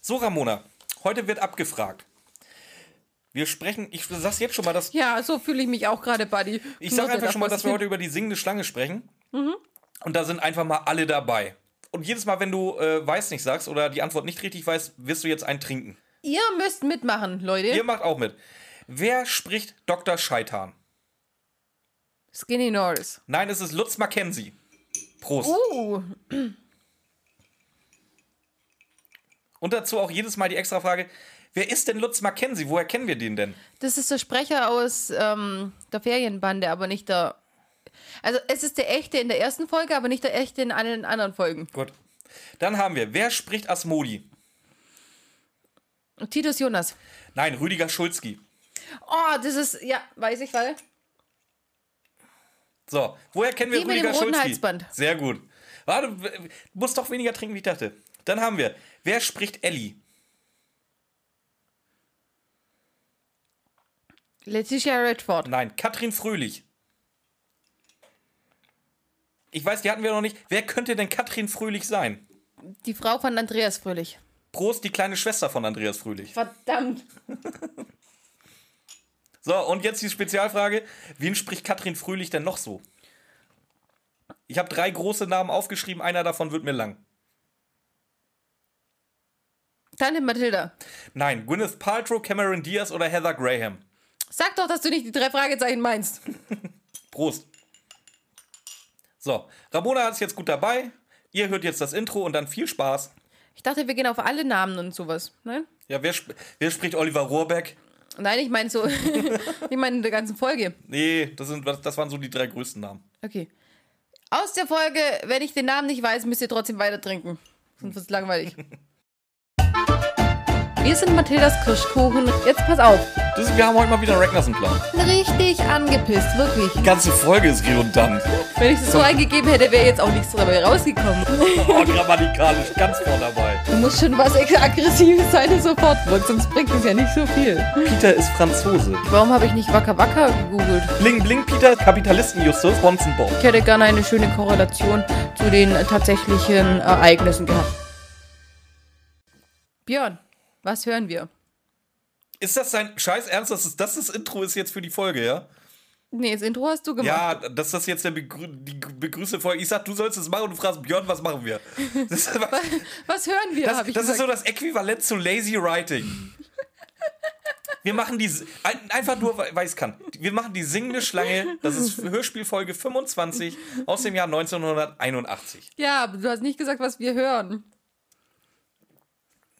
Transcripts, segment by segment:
So, Ramona, heute wird abgefragt. Wir sprechen, ich sag's jetzt schon mal, dass. Ja, so fühle ich mich auch gerade, Buddy. Ich sag einfach schon mal, dass wir heute über die singende Schlange sprechen. Und da sind einfach mal alle dabei. Und jedes Mal, wenn du äh, weiß nicht sagst oder die Antwort nicht richtig weißt, wirst du jetzt einen trinken. Ihr müsst mitmachen, Leute. Ihr macht auch mit. Wer spricht Dr. Scheitan? Skinny Norris. Nein, es ist Lutz Mackenzie. Prost. Uh, Und dazu auch jedes Mal die extra Frage: Wer ist denn Lutz Mackenzie? Woher kennen wir den denn? das ist der Sprecher aus ähm, der Ferienbande, aber nicht der. Also, es ist der echte in der ersten Folge, aber nicht der echte in allen anderen Folgen. Gut. Dann haben wir: Wer spricht Asmodi? Titus Jonas. Nein, Rüdiger Schulzki. Oh, das ist. Ja, weiß ich, weil. So, woher kennen wir Die mit dem Rüdiger roten Schulzki? Halsband. Sehr gut. Warte, du musst doch weniger trinken, wie ich dachte. Dann haben wir: Wer spricht Ellie? Letitia Redford. Nein, Katrin Fröhlich. Ich weiß, die hatten wir noch nicht. Wer könnte denn Katrin Fröhlich sein? Die Frau von Andreas Fröhlich. Prost, die kleine Schwester von Andreas Fröhlich. Verdammt. So, und jetzt die Spezialfrage: Wen spricht Katrin Fröhlich denn noch so? Ich habe drei große Namen aufgeschrieben, einer davon wird mir lang. Tante Mathilda. Nein, Gwyneth Paltrow, Cameron Diaz oder Heather Graham. Sag doch, dass du nicht die drei Fragezeichen meinst. Prost. So, Ramona ist jetzt gut dabei. Ihr hört jetzt das Intro und dann viel Spaß. Ich dachte, wir gehen auf alle Namen und sowas. Nein? Ja, wer, sp wer spricht Oliver Rohrbeck? Nein, ich meine so. ich meine in der ganzen Folge. Nee, das, sind, das waren so die drei größten Namen. Okay. Aus der Folge, wenn ich den Namen nicht weiß, müsst ihr trotzdem weiter trinken. Sonst wird es langweilig. Wir sind Mathildas Kirschkuchen. Jetzt pass auf. Das, wir haben heute mal wieder einen Ragnarsson-Plan. Richtig angepisst, wirklich. Die ganze Folge ist redundant. Wenn ich das so eingegeben hätte, wäre jetzt auch nichts dabei rausgekommen. Oh, grammatikalisch ganz vorne dabei. Da muss schon was Aggressives sein, sofort wirkt, sonst bringt es ja nicht so viel. Peter ist Franzose. Warum habe ich nicht Wacker Wacker gegoogelt? Bling Bling Peter, Kapitalisten Justus, Bonzen Bob. Ich hätte gerne eine schöne Korrelation zu den tatsächlichen Ereignissen gehabt. Björn, was hören wir? Ist das dein Scheiß Ernst, dass es das das Intro ist jetzt für die Folge, ja? Nee, das Intro hast du gemacht. Ja, dass das jetzt der Begrü die begrüßte Folge. Ich sag, du sollst es machen und du fragst Björn, was machen wir? Das, das, Was hören wir, ich das ist so das Äquivalent zu Lazy Writing. Wir machen die ein- einfach nur, weil ich es kann. Wir machen die singende Schlange. Das ist Hörspielfolge 25 aus dem Jahr 1981. ja, aber du hast nicht gesagt, was wir hören.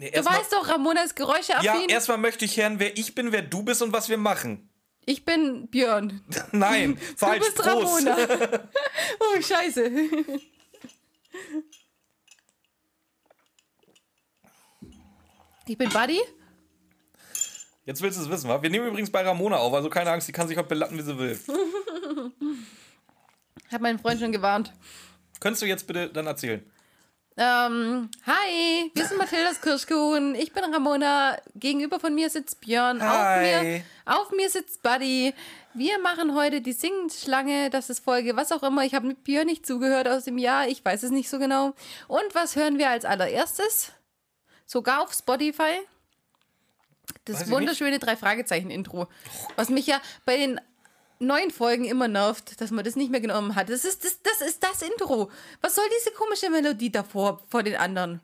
Nee, Du weißt doch, Ramona ist ja, geräuscheaffin. erstmal möchte ich hören, wer ich bin, wer du bist und was wir machen. ich bin Björn. Nein, Du falsch. bist Prost. Ramona. oh, scheiße. Ich bin Buddy. Jetzt willst du es wissen, wa? Wir nehmen übrigens bei Ramona auf, also keine Angst, die kann sich heute belatten, wie sie will. Hat meinen Freund schon gewarnt. Könntest du jetzt bitte dann erzählen? Ähm, hi, wir sind Mathildas Kirschkuchen. Ich bin Ramona. Gegenüber von mir sitzt Björn. Auf Hi. mir, auf mir sitzt Buddy. Wir machen heute die Singschlange. Das ist Folge, was auch immer. Ich habe mit Björn nicht zugehört aus dem Jahr. Ich weiß es nicht so genau. Und was hören wir als allererstes? Sogar auf Spotify. Das wunderschöne Drei-Fragezeichen-Intro. Was mich ja bei den neuen Folgen immer nervt, dass man das nicht mehr genommen hat. Das ist das, das, ist das Intro. Was soll diese komische Melodie davor, vor den anderen?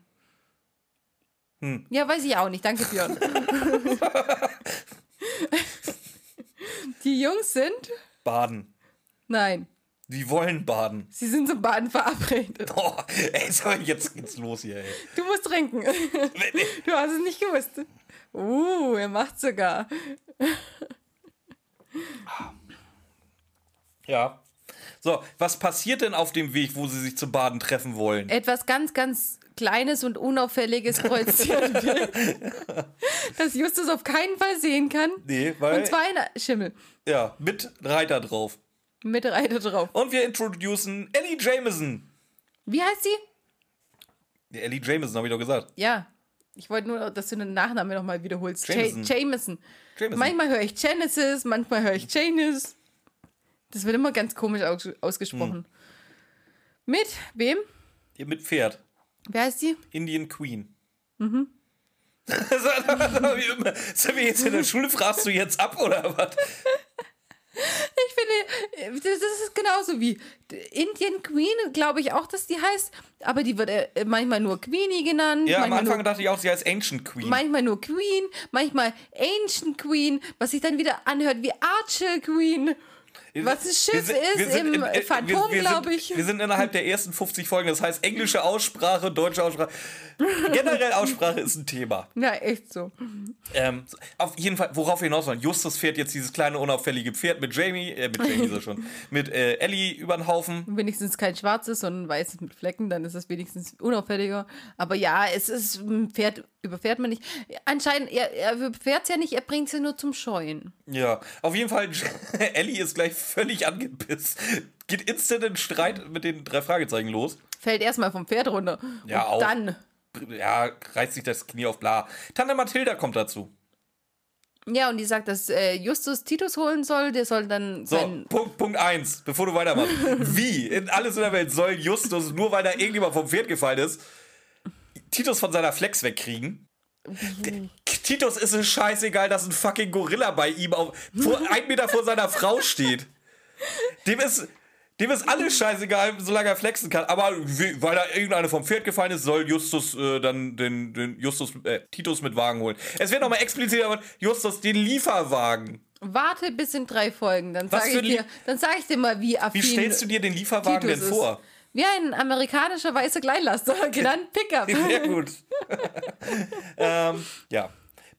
Hm. Ja, weiß ich auch nicht. Danke, Björn. Die Jungs sind? Baden. Nein. Die wollen baden. Sie sind zum Baden verabredet. Oh, ey, sorry, jetzt geht's los hier, ey. Du musst trinken. Du hast es nicht gewusst. Uh, er macht sogar. Ja. So, was passiert denn auf dem Weg, wo sie sich zum Baden treffen wollen? Etwas ganz, ganz Kleines und Unauffälliges kreuziert das Justus auf keinen Fall sehen kann. Nee, weil. Und zwar ein Schimmel. ja, mit Reiter drauf. Mit Reiter drauf. Und wir introducen Ellie Jameson. Wie heißt sie? Ja, Ellie Jameson, habe ich doch gesagt. Ja. Ich wollte nur, dass du den Nachnamen nochmal wiederholst. Jameson. Ja Jameson. Jameson. Manchmal höre ich Genesis, manchmal höre ich Janice. Das wird immer ganz komisch aus ausgesprochen. Mit wem? Hier mit Pferd. Wer heißt sie? Indian Queen. Sind wir jetzt in der Schule? Fragst du jetzt ab oder was? Ich finde, das ist genauso wie Indian Queen, glaube ich auch, dass die heißt. Aber die wird äh, manchmal nur Queenie genannt. Ja, am Anfang nur, dachte ich auch, sie heißt Ancient Queen. manchmal nur Queen, manchmal Ancient Queen, was sich dann wieder anhört wie Archer Queen. Was ein Schiff sind- ist sind im in- Phantom, glaube ich. Wir sind innerhalb der ersten 50 Folgen, das heißt englische Aussprache, deutsche Aussprache. Generell Aussprache ist ein Thema. Ja, echt so. Ähm, auf jeden Fall, worauf wir hinaus wollen. Justus fährt jetzt dieses kleine unauffällige Pferd mit Jamie, äh, mit Jamie so schon, mit äh, Ellie über den Haufen. Wenigstens kein schwarzes, sondern weißes mit Flecken, dann ist es wenigstens unauffälliger. Aber ja, es ist ein Pferd, überfährt man nicht. Anscheinend, er, er überfährt es ja nicht, er bringt es ja nur zum Scheuen. Ja, auf jeden Fall, Ellie ist gleich völlig angepisst. Geht instant in Streit mit den drei Fragezeichen los. Fällt erstmal vom Pferd runter. Ja, und auch. dann. Ja, reißt sich das Knie auf bla. Tante Mathilda kommt dazu. Ja, und die sagt, dass äh, Justus Titus holen soll, der soll dann So. Punkt, Punkt eins, bevor du weitermachst. Wie in alles in der Welt soll Justus, nur weil da irgendjemand vom Pferd gefallen ist, Titus von seiner Flex wegkriegen? Titus ist es scheißegal, dass ein fucking Gorilla bei ihm auf, vor, ein Meter vor seiner Frau steht. Dem ist, dem ist alles scheißegal, solange er flexen kann. Aber weil da irgendeine vom Pferd gefallen ist, soll Justus äh, dann den, den Justus, äh, Titus mit Wagen holen. Es wird nochmal explizit, aber Justus den Lieferwagen. Warte bis in drei Folgen, dann sage ich, dir- dann sag ich dir mal, wie affin Wie stellst du dir den Lieferwagen Titus denn ist. Wie ein amerikanischer weißer Kleinlaster, genannt Pickup. Sehr gut. ähm, ja.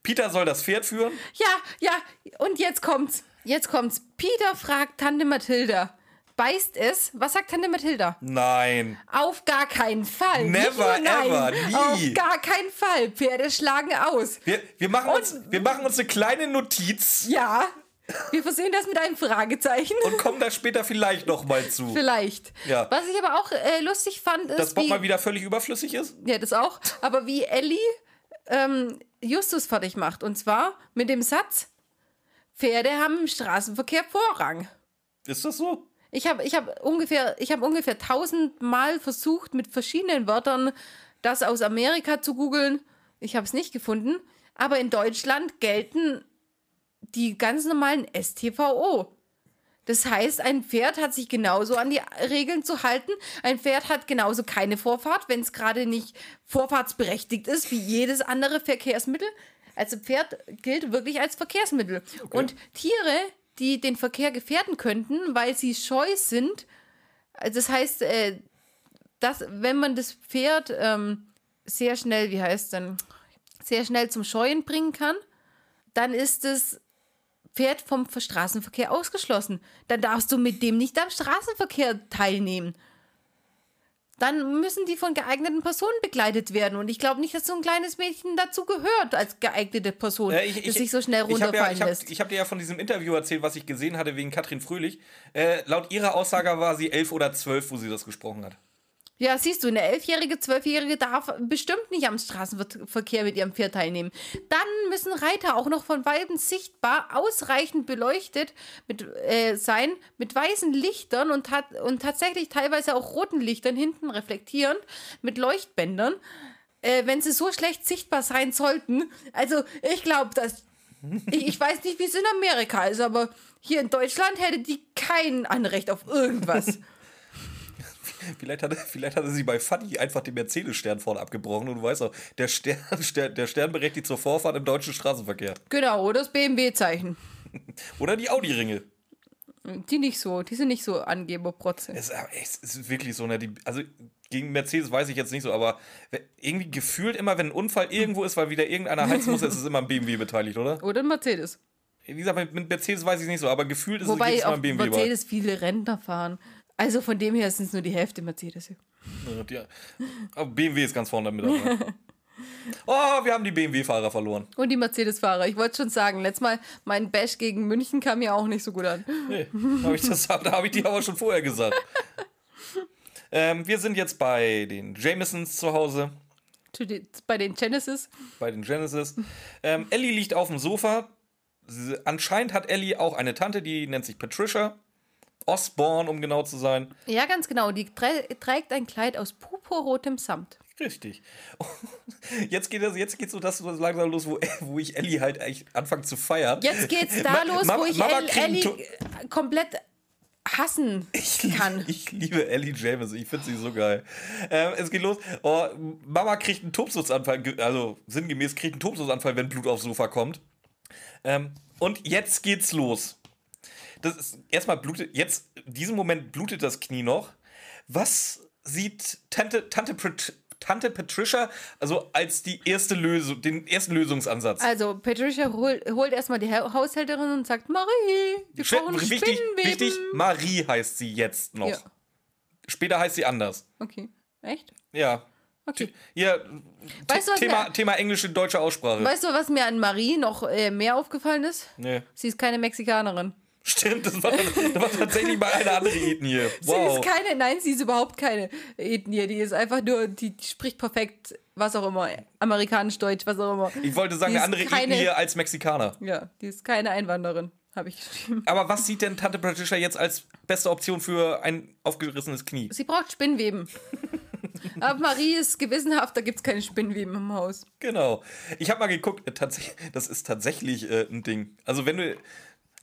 Peter soll das Pferd führen. Ja, ja, und jetzt kommt's. Jetzt kommt's. Peter fragt Tante Mathilda. Beißt es? Was sagt Tante Mathilda? Nein. Auf gar keinen Fall. Never, ever, nie. Auf gar keinen Fall. Pferde schlagen aus. Wir, wir, machen uns, wir machen uns eine kleine Notiz Ja. Wir versehen das mit einem Fragezeichen. und kommen da später vielleicht nochmal zu. Vielleicht. Ja. Was ich aber auch äh, lustig fand, ist, Dass Bob wie, mal wieder völlig überflüssig ist? ja, das auch, aber wie Ellie ähm, Justus fertig macht. Und zwar mit dem Satz, Pferde haben im Straßenverkehr Vorrang. Ist das so? Ich habe ich hab ungefähr, ich hab ungefähr tausendmal versucht, mit verschiedenen Wörtern das aus Amerika zu googeln. Ich habe es nicht gefunden. Aber in Deutschland gelten die ganz normalen STVO. Das heißt, ein Pferd hat sich genauso an die Regeln zu halten. Ein Pferd hat genauso keine Vorfahrt, wenn es gerade nicht vorfahrtsberechtigt ist, wie jedes andere Verkehrsmittel. Also Pferd gilt wirklich als Verkehrsmittel. Und Tiere, die den Verkehr gefährden könnten, weil sie scheu sind, das heißt, äh, dass, wenn man das Pferd ähm, sehr schnell, wie heißt dann, sehr schnell zum Scheuen bringen kann, dann ist das Pferd vom Straßenverkehr ausgeschlossen. Dann darfst du mit dem nicht am Straßenverkehr teilnehmen. Dann müssen die von geeigneten Personen begleitet werden. Und ich glaube nicht, dass so ein kleines Mädchen dazu gehört, als geeignete Person, Äh, ich, das sich so schnell ich hab runterfallen ja, ich hab, lässt. Ich habe dir ja von diesem Interview erzählt, was ich gesehen hatte wegen Katrin Fröhlich. Äh, laut ihrer Aussage war sie elf oder zwölf, wo sie das gesprochen hat. Ja, siehst du, eine elfjährige, zwölfjährige darf bestimmt nicht am Straßenverkehr mit ihrem Pferd teilnehmen. Dann müssen Reiter auch noch von Weitem sichtbar ausreichend beleuchtet mit, äh, sein, mit weißen Lichtern und, tat, und tatsächlich teilweise auch roten Lichtern hinten reflektierend, mit Leuchtbändern, äh, wenn sie so schlecht sichtbar sein sollten. Also, ich glaube, dass. Ich, ich weiß nicht, wie es in Amerika ist, aber hier in Deutschland hätte die kein Anrecht auf irgendwas. Vielleicht hatte, vielleicht hatte sie bei Fanny einfach den Mercedes-Stern vorne abgebrochen und du weißt auch, der Stern, Stern, der Stern berechtigt zur Vorfahrt im deutschen Straßenverkehr. genau, oder das BMW-Zeichen. Oder die Audi-Ringe. Die nicht so, die sind nicht so Angeberprotze. Es, ist- es ist wirklich so, ne? Die, also gegen Mercedes weiß ich jetzt nicht so, aber irgendwie gefühlt immer, wenn ein Unfall irgendwo ist, weil wieder irgendeiner heizen muss, ist es immer ein BMW beteiligt, oder? Oder ein Mercedes. Wie gesagt, mit- Mercedes weiß ich nicht so, aber gefühlt ist es Wobei jedes Mal auf ein BMW. bei. Mercedes viele Rentner fahren. Also von dem her sind es nur die Hälfte Mercedes. Ja, die, aber BMW ist ganz vorne mit dabei. Oh, wir haben die BMW-Fahrer verloren. Und die Mercedes-Fahrer. Ich wollte schon sagen, letztes Mal mein Bash gegen München kam mir auch nicht so gut an. Nee, hab ich das, da habe ich die aber schon vorher gesagt. Ähm, wir sind jetzt bei den Jamesons zu Hause, den- Bei den Genesis. bei den Genesis. Ähm, Ellie liegt auf dem Sofa. Anscheinend hat Ellie auch eine Tante, die nennt sich Patricia. Osborne, um genau zu sein. Ja, ganz genau. Die trä trägt ein Kleid aus purpurrotem Samt. Richtig. Jetzt geht es jetzt geht's so das so langsam los, wo, wo ich Ellie halt echt anfange zu feiern. Jetzt geht's da los, Ma- wo ich Mama Ellie komplett hassen kann. Ich liebe Ellie James, ich finde sie so geil. Ähm, es geht los. Oh, Mama kriegt einen Tobsuchtsanfall, ge- also sinngemäß kriegt einen Tobsuchtsanfall, wenn Blut aufs Sofa kommt. Ähm, und jetzt geht's los. Das ist erstmal blutet, jetzt, in diesem Moment blutet das Knie noch. Was sieht Tante, Tante, Tante Patricia also als die erste Lösung, den ersten Lösungsansatz? Also, Patricia hol, holt erstmal die Ha- Haushälterin und sagt: Marie, wir brauchen wichtig, wichtig, Marie heißt sie jetzt noch. Ja. Später heißt sie anders. Okay. Echt? Ja. Okay. Hier, Weißt du, was Thema, mir- Thema englische deutsche Aussprache. Weißt du, was mir an Marie noch äh, mehr aufgefallen ist? nee. Sie ist keine Mexikanerin. Stimmt, das war, das war tatsächlich mal eine andere Ethnie. Sie Wow. ist keine, nein, sie ist überhaupt keine Ethnie. Die ist einfach nur, die, die spricht perfekt, was auch immer, amerikanisch, deutsch, was auch immer. Ich wollte sagen, Die eine andere keine- Ethnie als Mexikaner. Ja, die ist keine Einwanderin, habe ich geschrieben. Aber was sieht denn Tante Patricia jetzt als beste Option für ein aufgerissenes Knie? Sie braucht Spinnweben. Aber Marie ist gewissenhaft, da gibt es keine Spinnweben im Haus. Genau. Ich habe mal geguckt, äh, tatsächlich, das ist tatsächlich äh, ein Ding. Also wenn du.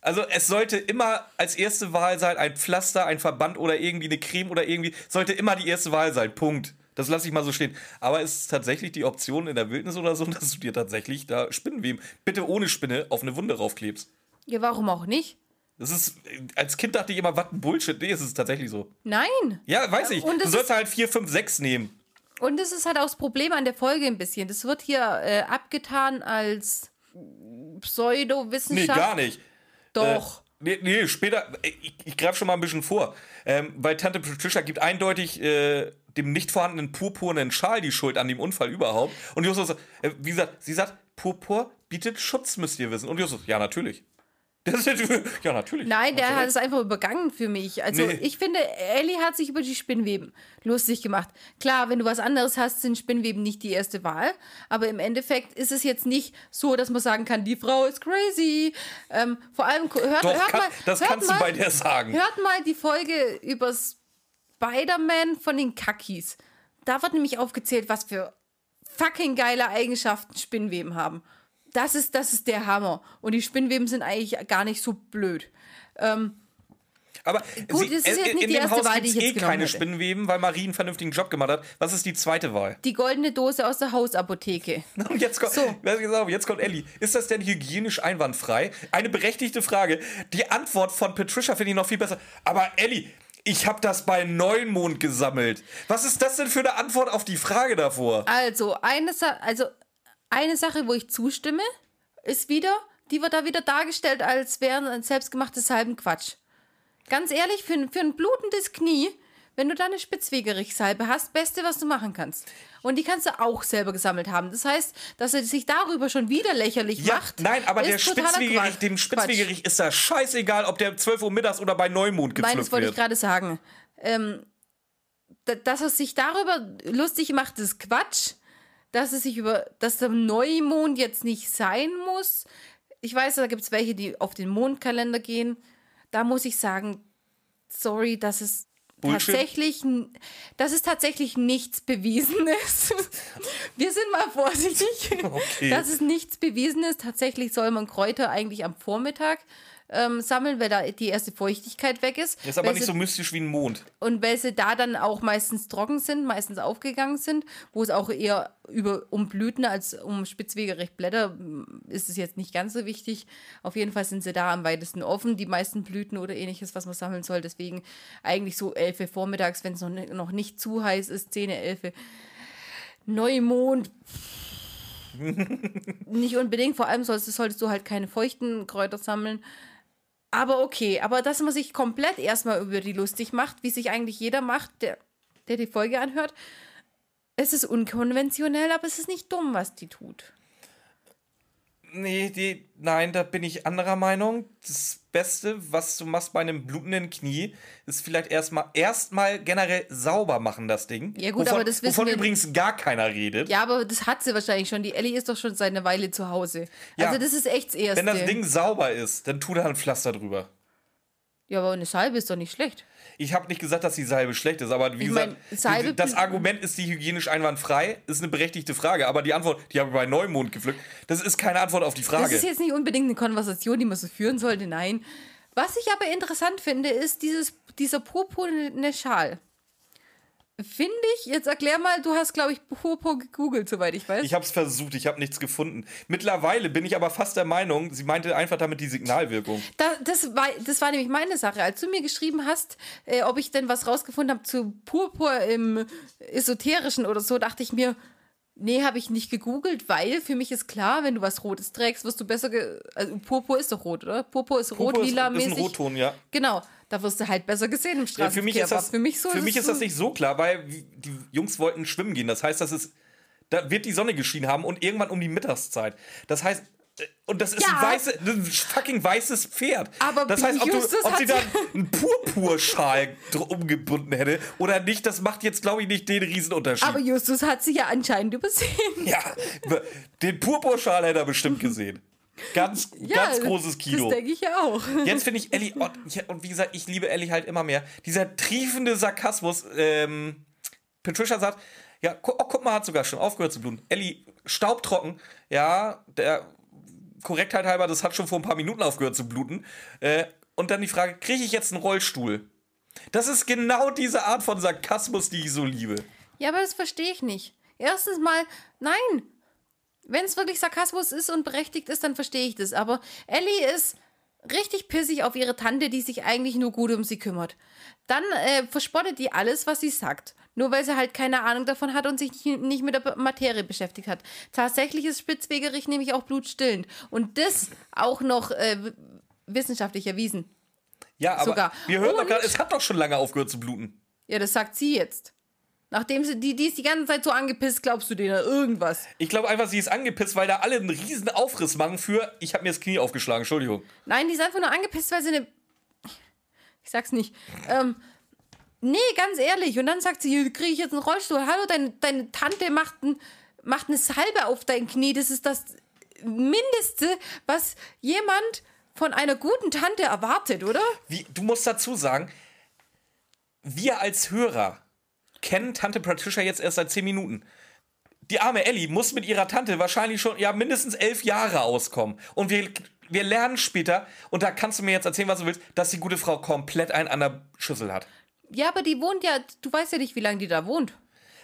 Also es sollte immer als erste Wahl sein, ein Pflaster, ein Verband oder irgendwie eine Creme oder irgendwie, sollte immer die erste Wahl sein. Punkt. Das lasse ich mal so stehen. Aber es ist tatsächlich die Option in der Wildnis oder so, dass du dir tatsächlich da Spinnenweben, bitte ohne Spinne, auf eine Wunde raufklebst. Ja, warum auch nicht? Das ist, als Kind dachte ich immer, was ein Bullshit. Nee, es ist tatsächlich so. Nein. Ja, weiß ich. Und Du es sollst halt 4, 5, 6 nehmen. Und das ist halt auch das Problem an der Folge ein bisschen. Das wird hier äh, abgetan als Nee, Pseudowissenschaft. gar nicht. Doch. Äh, nee, nee, später, äh, ich, ich greife schon mal ein bisschen vor. Ähm, weil Tante Patricia gibt eindeutig äh, dem nicht vorhandenen purpurnen Schal die Schuld an dem Unfall überhaupt. Und Justus, äh, wie gesagt, sie sagt, Purpur bietet Schutz, müsst ihr wissen. Und Justus, ja, natürlich. Das ist, ja, natürlich. Nein, der hat es einfach übergangen für mich. Also Nee. ich finde, Ellie hat sich über die Spinnweben lustig gemacht. Klar, wenn du was anderes hast, sind Spinnweben nicht die erste Wahl. Aber im Endeffekt ist es jetzt nicht so, dass man sagen kann, die Frau ist crazy. Ähm, vor allem, hört, Doch, hört kann, mal, das hört kannst mal, du bei der sagen. Hört mal die Folge über Spider-Man von den Kakis. Da wird nämlich aufgezählt, was für fucking geile Eigenschaften Spinnweben haben. Das ist, das ist der Hammer. Und die Spinnweben sind eigentlich gar nicht so blöd. Aber Gut, sie, das ist jetzt nicht in die dem erste Haus Wahl, die ich eh jetzt genommen keine hätte. Spinnenweben, weil Marie einen vernünftigen Job gemacht hat. Was ist die zweite Wahl? Die goldene Dose aus der Hausapotheke. Und jetzt kommt, So. Jetzt kommt Ellie. Ist das denn hygienisch einwandfrei? Eine berechtigte Frage. Die Antwort von Patricia finde ich noch viel besser. Aber Ellie, ich habe das bei Neumond gesammelt. Was ist das denn für eine Antwort auf die Frage davor? Also eine, Sa also, eine Sache, wo ich zustimme, ist wieder, die wird da wieder dargestellt, als wären ein selbstgemachtes Salbenquatsch. Ganz ehrlich, für, ein- für ein blutendes Knie, wenn du da eine Spitzwegerichsalbe hast, beste, was du machen kannst. Und die kannst du auch selber gesammelt haben. Das heißt, dass er sich darüber schon wieder lächerlich Ja, macht. nein, aber der Spitzwegerich, Quatsch. dem Spitzwegerich ist das scheißegal, ob der 12 Uhr mittags oder bei Neumond Nein, gepflückt das wollte ich gerade sagen. Ähm, da- dass er sich darüber lustig macht, ist Quatsch. Dass es sich über, dass der Neumond jetzt nicht sein muss. Ich weiß, da gibt es welche, die auf den Mondkalender gehen. Da muss ich sagen, sorry, dass es Bullshit. tatsächlich, dass es tatsächlich nichts Bewiesenes. Wir sind mal vorsichtig, Okay. dass es nichts Bewiesenes. Tatsächlich soll man Kräuter eigentlich am Vormittag ähm, sammeln, weil da die erste Feuchtigkeit weg ist. Ist aber nicht sie, so mystisch wie ein Mond. Und weil sie da dann auch meistens trocken sind, meistens aufgegangen sind, wo es auch eher über, um Blüten als um spitzwegerecht Blätter mm, ist es jetzt nicht ganz so wichtig. Auf jeden Fall sind sie da am weitesten offen, die meisten Blüten oder ähnliches, was man sammeln soll. Deswegen eigentlich so 11 Uhr vormittags, wenn es noch, noch nicht zu heiß ist, 10, 11 Neumond. nicht unbedingt, vor allem solltest, solltest du halt keine feuchten Kräuter sammeln. Aber okay, aber dass man sich komplett erstmal über die lustig macht, wie sich eigentlich jeder macht, der, der die Folge anhört, es ist unkonventionell, aber es ist nicht dumm, was die tut. Nee, die, nein, da bin ich anderer Meinung. Das Beste, was du machst bei einem blutenden Knie, ist vielleicht erstmal erstmal generell sauber machen, das Ding. Ja, gut, wovon, aber das wissen Wovon wir- übrigens gar keiner redet. Ja, aber das hat sie wahrscheinlich schon. Die Ellie ist doch schon seit einer Weile zu Hause. Ja. Also das ist echt das Erste. Wenn das Ding sauber ist, dann tu da ein Pflaster drüber. Ja, aber eine Salbe ist doch nicht schlecht. Ich habe nicht gesagt, dass die Salbe schlecht ist, aber wie Ich gesagt, mein, Salbe- die- das Argument ist die hygienisch einwandfrei, ist eine berechtigte Frage, aber die Antwort, die habe ich bei Neumond gepflückt, das ist keine Antwort auf die Das Frage. ist jetzt nicht unbedingt eine Konversation, die man so führen sollte, nein. Was ich aber interessant finde, ist dieses, dieser purpurne Schal. Finde ich, jetzt erklär mal, du hast, glaube ich, Purpur gegoogelt, soweit ich weiß. Ich habe es versucht, ich habe nichts gefunden. Mittlerweile bin ich aber fast der Meinung, sie meinte einfach damit die Signalwirkung. Da, das, war, das war nämlich meine Sache. Als du mir geschrieben hast, äh, ob ich denn was rausgefunden habe zu Purpur im Esoterischen oder so, dachte ich mir, nee, habe ich nicht gegoogelt, weil für mich ist klar, wenn du was Rotes trägst, wirst du besser. Also Purpur ist doch rot, oder? Purpur ist Purpur rot, ist, lila ist ein Rotton, ja. Genau, da wirst du halt besser gesehen im ja Straßenverkehr. für mich ist das, für mich, so, für mich ist das nicht so klar, weil die Jungs wollten schwimmen gehen. Das heißt, das ist, da wird die Sonne geschienen haben und irgendwann um die Mittagszeit. Das heißt, äh, und das ist Ja. ein, weiße, ein fucking weißes Pferd. Aber das heißt, ob, du, ob sie hat- da einen Purpurschal umgebunden hätte oder nicht, das macht jetzt, glaube ich, nicht den Riesenunterschied. Aber Justus hat sie ja anscheinend übersehen. Ja, den Purpurschal hätte er bestimmt gesehen. Ganz, Ja, ganz großes Kino. Das denke ich ja auch. Jetzt finde ich Ellie, und, ja, und wie gesagt, ich liebe Ellie halt immer mehr. Dieser triefende Sarkasmus, ähm, Patricia sagt, ja, oh, guck mal, hat sogar schon aufgehört zu bluten. Ellie, staubtrocken, ja, der Korrektheit halber, das hat schon vor ein paar Minuten aufgehört zu bluten. Äh, und dann die Frage, kriege ich jetzt einen Rollstuhl? Das ist genau diese Art von Sarkasmus, die ich so liebe. Ja, aber das verstehe ich nicht. Erstens mal, nein. Wenn es wirklich Sarkasmus ist und berechtigt ist, dann verstehe ich das. Aber Ellie ist richtig pissig auf ihre Tante, die sich eigentlich nur gut um sie kümmert. Dann äh, verspottet die alles, was sie sagt. Nur weil sie halt keine Ahnung davon hat und sich nicht, nicht mit der Materie beschäftigt hat. Tatsächlich ist Spitzwegerich nämlich auch blutstillend. Und das auch noch äh, wissenschaftlich erwiesen. Ja, aber Sogar. wir hören doch gerade, es hat doch schon lange aufgehört zu bluten. Ja, das sagt sie jetzt. Nachdem sie, die, die ist die ganze Zeit so angepisst, glaubst du denen irgendwas? Ich glaube einfach, sie ist angepisst, weil da alle einen riesen Aufriss machen für, ich habe mir das Knie aufgeschlagen, Entschuldigung. Nein, die ist einfach nur angepisst, weil sie eine. Ich sag's nicht. Ähm, nee, ganz ehrlich. Und dann sagt sie, hier kriege ich jetzt einen Rollstuhl. Hallo, deine, deine Tante macht, ein, macht eine Salbe auf dein Knie. Das ist das Mindeste, was jemand von einer guten Tante erwartet, oder? Wie, du musst dazu sagen, wir als Hörer kennen Tante Patricia jetzt erst seit 10 Minuten. Die arme Ellie muss mit ihrer Tante wahrscheinlich schon ja mindestens elf Jahre auskommen. Und wir, wir lernen später, und da kannst du mir jetzt erzählen, was du willst, dass die gute Frau komplett einen an der Schüssel hat. Ja, aber die wohnt ja, du weißt ja nicht, wie lange die da wohnt.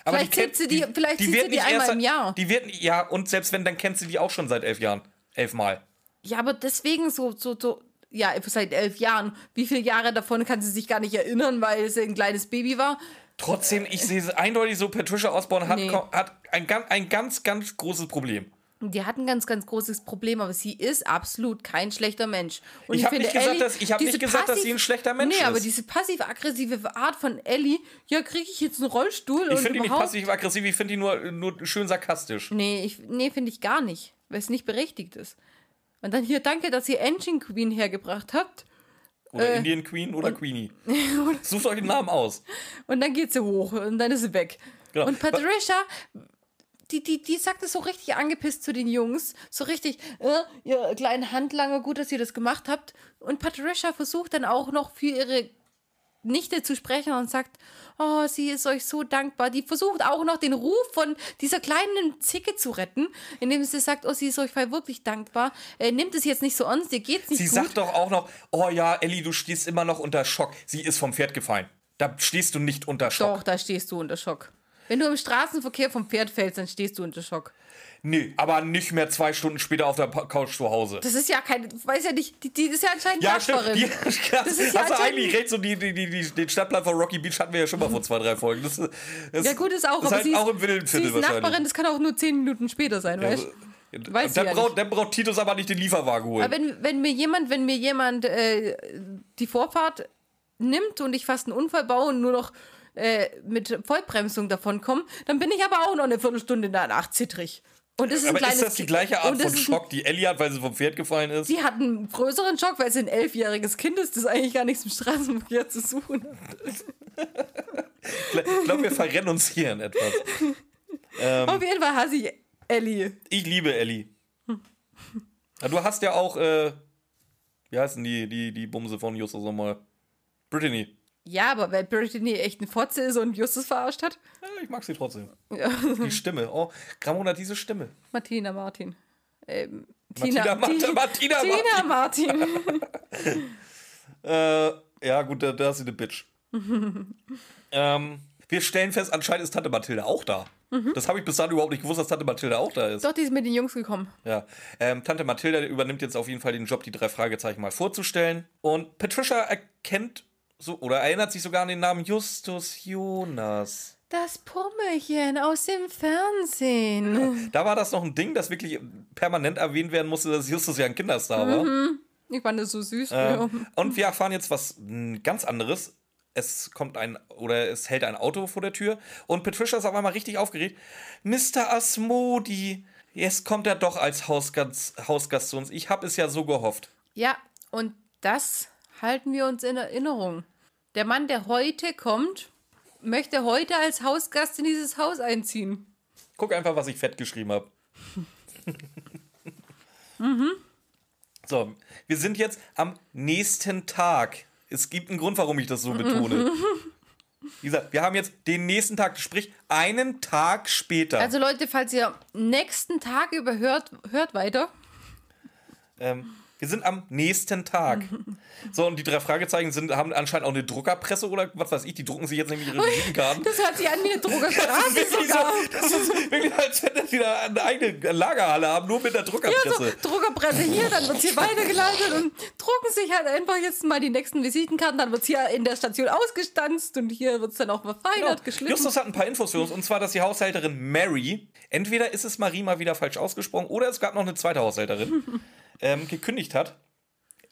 Aber vielleicht kennt- sieht sie die, vielleicht sieht wird sie die einmal erst- im Jahr. Die wird, ja, und selbst wenn, dann kennt sie die auch schon seit elf Jahren. Elfmal. Ja, aber deswegen so, so, so, ja, seit elf Jahren. Wie viele Jahre davon kann sie sich gar nicht erinnern, weil sie ein kleines Baby war? Trotzdem, ich sehe es eindeutig so, Patricia Osborne hat, Nee. hat ein, ganz- ein ganz, ganz großes Problem. Die hat ein ganz, ganz großes Problem, aber sie ist absolut kein schlechter Mensch. Und Ich hab nicht gesagt, Ellie- dass- ich hab nicht gesagt, dass sie ein schlechter Mensch Nee, aber ist. diese passiv-aggressive Art von Ellie, ja, kriege ich jetzt einen Rollstuhl Ich finde die nicht passiv-aggressiv, ich finde die nur, nur schön sarkastisch. Nee, ich, nee finde ich gar nicht, weil es nicht berechtigt ist. Und dann hier, danke, dass ihr Engine Queen hergebracht habt. Oder Äh, Indian Queen oder Queenie. Sucht euch einen Namen aus. Und dann geht sie hoch und dann ist sie weg. Genau. Und Patricia, die, die, die sagt es so richtig angepisst zu den Jungs. So richtig, äh, ihr kleinen Handlanger, gut, dass ihr das gemacht habt. Und Patricia versucht dann auch noch für ihre Nichte zu sprechen und sagt, oh, sie ist euch so dankbar. Die versucht auch noch den Ruf von dieser kleinen Zicke zu retten, indem sie sagt, oh, sie ist euch wirklich dankbar. Äh, nimmt es jetzt nicht so ernst, dir geht's nicht Sie gut. sagt doch auch noch, oh ja, Ellie, du stehst immer noch unter Schock. Sie ist vom Pferd gefallen. Da stehst du nicht unter Schock. Doch, da stehst du unter Schock. Wenn du im Straßenverkehr vom Pferd fällst, dann stehst du unter Schock. Nee, aber nicht mehr zwei Stunden später auf der Pa- Couch zu Hause. Das ist ja kein, weiß ja nicht, die, die ist ja anscheinend Ja, stimmt. Nachbarin. Die, das Das ist ja hast du eigentlich recht. So die, die, die, den Stadtplan von Rocky Beach hatten wir ja schon mal vor zwei, drei Folgen. Das, das, Ja, gut, ist auch, das aber halt sie ist, auch im sie Willenviertel ist. Nachbarin, das kann auch nur zehn Minuten später sein, weißt du? Weiß sie dann, ja braucht, dann braucht Titus aber nicht den Lieferwagen holen. Aber wenn, wenn mir jemand, wenn mir jemand äh, die Vorfahrt nimmt und ich fast einen Unfall baue und nur noch äh, mit Vollbremsung davon komme, dann bin ich aber auch noch eine Viertelstunde danach zittrig. Und ist aber ist das die gleiche Art von Schock, die Ellie hat, weil sie vom Pferd gefallen ist? Sie hat einen größeren Schock, weil sie ein elfjähriges Kind ist, das eigentlich gar nichts im Straßenverkehr zu suchen hat. Ich glaube, wir verrennen uns hier in etwas. Ähm. Auf jeden Fall hasse ich Ellie. Ich liebe Ellie. Du hast ja auch, äh, wie heißen die, die, die Bumse von Justus nochmal? Brittany. Ja, aber weil Brittany echt ein Fotze ist und Justus verarscht hat. Ja, ich mag sie trotzdem. Ja. Die Stimme. Oh, Ramona, diese Stimme. Martina Martin. Ähm, Martina, Tina, Martin, Ti- Martina, Tina Martin. Äh, ja, gut, da, da ist sie eine Bitch. ähm, wir stellen fest, anscheinend ist Tante Mathilde auch da. Das habe ich bis dahin überhaupt nicht gewusst, dass Tante Mathilde auch da ist. Doch, die ist mit den Jungs gekommen. Ja. Ähm, Tante Mathilde übernimmt jetzt auf jeden Fall den Job, die drei Fragezeichen mal vorzustellen. Und Patricia erkennt so oder erinnert sich sogar an den Namen Justus Jonas. Das Pummelchen aus dem Fernsehen. Da war das noch ein Ding, das wirklich permanent erwähnt werden musste, dass Justus ja ein Kinderstar war. Ich fand das so süß. Ähm, und wir erfahren jetzt was mh, ganz anderes. Es kommt ein oder es hält ein Auto vor der Tür und Patricia ist auf einmal richtig aufgeregt. Mr. Asmodi, jetzt kommt er doch als Hausgast, Hausgast zu uns. Ich habe es ja so gehofft. Ja, und das halten wir uns in Erinnerung. Der Mann, der heute kommt, möchte heute als Hausgast in dieses Haus einziehen. Guck einfach, was ich fett geschrieben habe. So, wir sind jetzt am nächsten Tag. Es gibt einen Grund, warum ich das so betone. Wie gesagt, wir haben jetzt den nächsten Tag, sprich einen Tag später. Also Leute, falls ihr nächsten Tag überhört, hört weiter. Ähm, wir sind am nächsten Tag. So, und die drei Fragezeichen sind, haben anscheinend auch eine Druckerpresse oder was weiß ich, die drucken sich jetzt nämlich ihre Visitenkarten. Das hört sich an wie eine Das ist Druckerstraße wirklich sogar. so, das ist wirklich, als wenn die da eine eigene Lagerhalle haben, nur mit der Ja, so Druckerpresse. Druckerpresse hier, dann wird hier weitergeleitet und drucken sich halt einfach jetzt mal die nächsten Visitenkarten. Dann wird hier in der Station ausgestanzt und hier wird es dann auch verfeinert, Genau. geschliffen. Justus hat ein paar Infos für uns, und zwar, dass die Haushälterin Mary, entweder ist es Marie mal wieder falsch ausgesprochen, oder es gab noch eine zweite Haushälterin, ähm, gekündigt hat.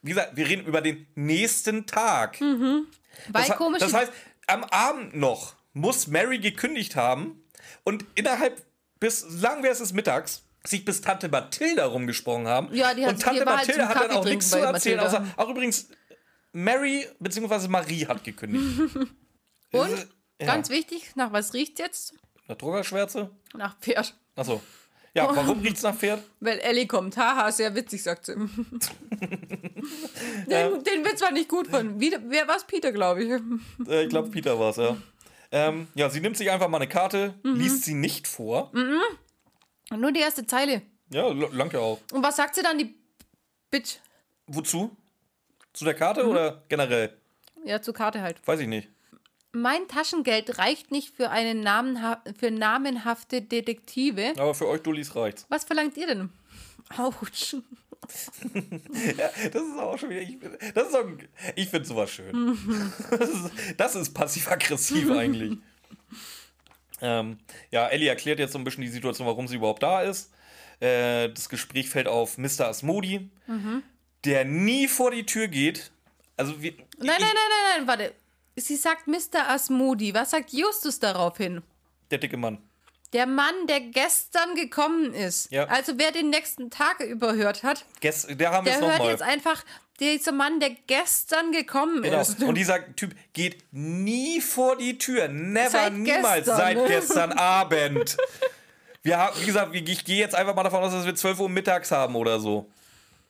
Wie gesagt, wir reden über den nächsten Tag. Weil Das, komisch. das heißt, am Abend noch muss Mary gekündigt haben und innerhalb bis, sagen wir es ist mittags, sich bis Tante Mathilda rumgesprochen haben. Ja, die hat- und Tante halt Mathilda zum hat dann auch nichts zu erzählen, außer auch übrigens Mary bzw. Marie hat gekündigt. und, ja. ganz wichtig, nach was riecht jetzt? Eine Druckerschwärze? Nach Pferd. Achso. Ja, warum riecht's nach Pferd? Weil Ellie kommt. Haha, sehr witzig, sagt sie. den, den Witz war nicht gut von. Wie, wer war's? Peter, glaube ich. Äh, ich glaube, Peter war es, ja. Ähm, ja, sie nimmt sich einfach mal eine Karte, Mhm. liest sie nicht vor. Nur die erste Zeile. Ja, langt ja auch. Und was sagt sie dann, die Bitch? Wozu? Zu der Karte Mhm. oder generell? Ja, zur Karte halt. Weiß ich nicht. Mein Taschengeld reicht nicht für eine namenha für namenhafte Detektive. Aber für euch Dullis reicht's. Was verlangt ihr denn? Autsch. Das ist auch schon wieder. Ich, das ist auch, ich finde sowas schön. Das ist, das ist passiv-aggressiv eigentlich. ähm, ja, Ellie erklärt jetzt so ein bisschen die Situation, warum sie überhaupt da ist. Äh, das Gespräch fällt auf Mr. Asmodi, Mhm. der nie vor die Tür geht. Also, wir, Nein, nein, nein, nein, nein, warte. Sie sagt Mr. Asmodi. Was sagt Justus daraufhin? Der dicke Mann. Der Mann, der gestern gekommen ist. Ja. Also wer den nächsten Tag überhört hat, Gest, der haben wir der hört jetzt einfach dieser Mann, der gestern gekommen Genau. ist. Und dieser Typ geht nie vor die Tür. Never, Seit niemals gestern. seit gestern Abend. Wir haben, wie gesagt, ich gehe jetzt einfach mal davon aus, dass wir 12 Uhr mittags haben oder so.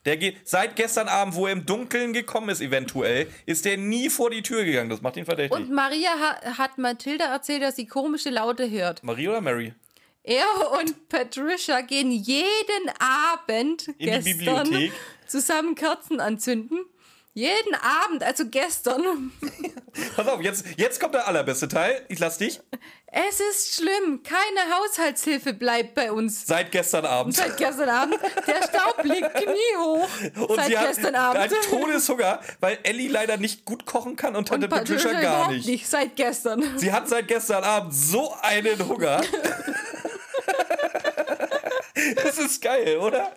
Der geht seit gestern Abend, wo er im Dunkeln gekommen ist, eventuell, ist der nie vor die Tür gegangen. Das macht ihn verdächtig. Und Maria ha hat Mathilda erzählt, dass sie komische Laute hört. Marie oder Mary? Er und Patricia gehen jeden Abend die gestern Bibliothek. zusammen Kerzen anzünden. Jeden Abend, also gestern. Pass auf, jetzt, jetzt kommt der allerbeste Teil. Ich lass dich. Es ist schlimm. Keine Haushaltshilfe bleibt bei uns. Seit gestern Abend. Seit gestern Abend. Der Staub liegt kniehoch. Und Seit sie hat gestern Abend. einen Todeshunger, weil Ellie leider nicht gut kochen kann und Tante Und Patricia gar überhaupt nicht. nicht. Seit gestern. Sie hat seit gestern Abend so einen Hunger. Das ist geil, oder?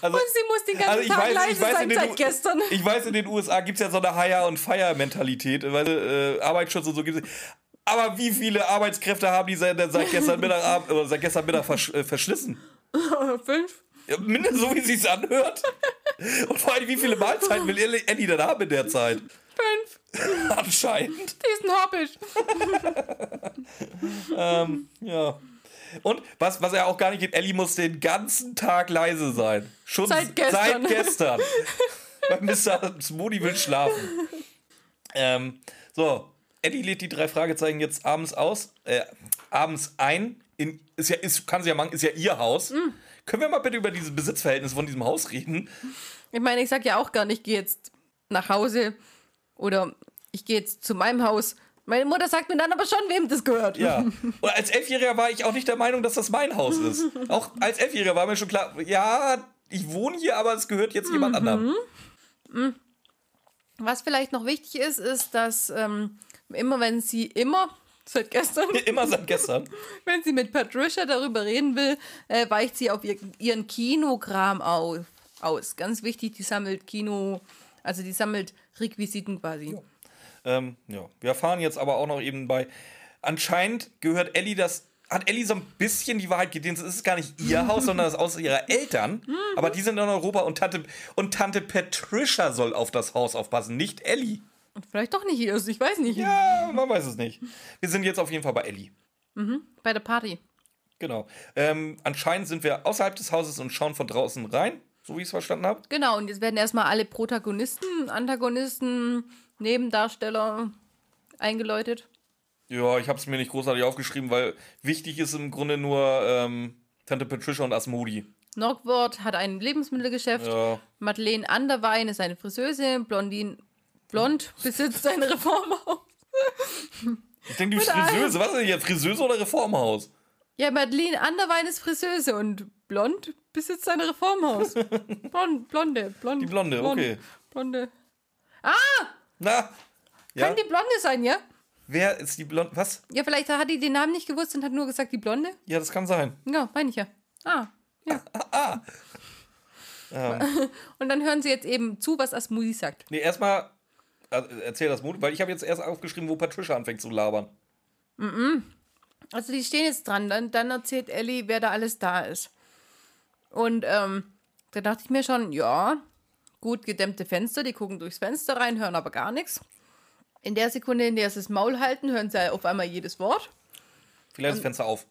Also, Und sie muss den ganzen also ich Tag weiß, leise weiß, in sein den, seit gestern. ich weiß, in den USA gibt es ja so eine Hire- und Fire-Mentalität, weil äh, Arbeitsschutz und so gibt es. Aber wie viele Arbeitskräfte haben die seit, seit gestern Mittag, oder seit gestern Mittag versch äh, verschlissen? Fünf? Ja, mindestens so, wie sie es anhört. Und vor allem, wie viele Mahlzeiten will Ellie dann haben in der Zeit? Fünf. Anscheinend. Die ist ein Hobbit. Ja. Und was, was er auch gar nicht geht, Ellie muss den ganzen Tag leise sein. Schon Seit gestern. Seit gestern. weil Mr. Smoothie will schlafen. Ähm, so, Eddie lädt die drei Fragezeichen jetzt abends aus, äh, abends ein. In, ist ja, ist, kann sie ja machen, ist ja ihr Haus. Mm. Können wir mal bitte über diese Besitzverhältnisse von diesem Haus reden? Ich meine, ich sag ja auch gar nicht, ich gehe jetzt nach Hause oder ich gehe jetzt zu meinem Haus. Meine Mutter sagt mir dann aber schon, wem das gehört. Ja. Und als Elfjähriger war ich auch nicht der Meinung, dass das mein Haus ist. Auch als Elfjähriger war mir schon klar, ja, ich wohne hier, aber es gehört jetzt jemand anderem. Was vielleicht noch wichtig ist, ist, dass ähm, immer wenn sie immer, seit gestern, Immer seit gestern. wenn sie mit Patricia darüber reden will, äh, weicht sie auf ihr, ihren Kinokram auf, aus. Ganz wichtig, die sammelt Kino, also die sammelt Requisiten quasi. Ähm, ja. Wir erfahren jetzt aber auch noch eben bei. Anscheinend gehört Ellie das. Hat Ellie so ein bisschen die Wahrheit gedient? Es ist gar nicht ihr Haus, sondern das Haus ihrer Eltern. Aber die sind in Europa und Tante, und Tante Patricia soll auf das Haus aufpassen, nicht Ellie. Und vielleicht doch nicht Jesus, ich weiß nicht. Ja, man weiß es nicht. Wir sind jetzt auf jeden Fall bei Ellie. Bei der Party. Genau. Ähm, anscheinend sind wir außerhalb des Hauses und schauen von draußen rein, so wie ich es verstanden habe. Genau, und jetzt werden erstmal alle Protagonisten, Antagonisten, Nebendarsteller eingeläutet. Ja, ich habe es mir nicht großartig aufgeschrieben, weil wichtig ist im Grunde nur ähm, Tante Patricia und Asmodi. Norgwort hat ein Lebensmittelgeschäft. Ja. Madeleine Anderwein ist eine Friseuse. Blondin Blond besitzt ein Reformhaus. Ich denke, die Friseuse, was ist denn hier? Friseuse oder Reformhaus? Ja, Madeleine Anderwein ist Friseuse und Blond besitzt ein Reformhaus. Blond, blonde, blond. Die Blonde, blond, okay. Blonde. Na? Ja? Kann die Blonde sein, ja? Wer ist die Blonde? Was? Ja, vielleicht hat die den Namen nicht gewusst und hat nur gesagt, die Blonde. Ja, das kann sein. Ja, meine ich ja. Ah, ja. Ähm, Und dann hören sie jetzt eben zu, was Asmudi sagt. nee, erstmal äh, erzähl das Mut, weil ich habe jetzt erst aufgeschrieben, wo Patricia anfängt zu labern. Also die stehen jetzt dran. Dann, dann erzählt Ellie, wer da alles da ist. Und ähm, da dachte ich mir schon, ja, gut gedämmte Fenster, die gucken durchs Fenster rein, hören aber gar nichts. In der Sekunde, in der sie das Maul halten, hören sie auf einmal jedes Wort. Vielleicht das Fenster auf.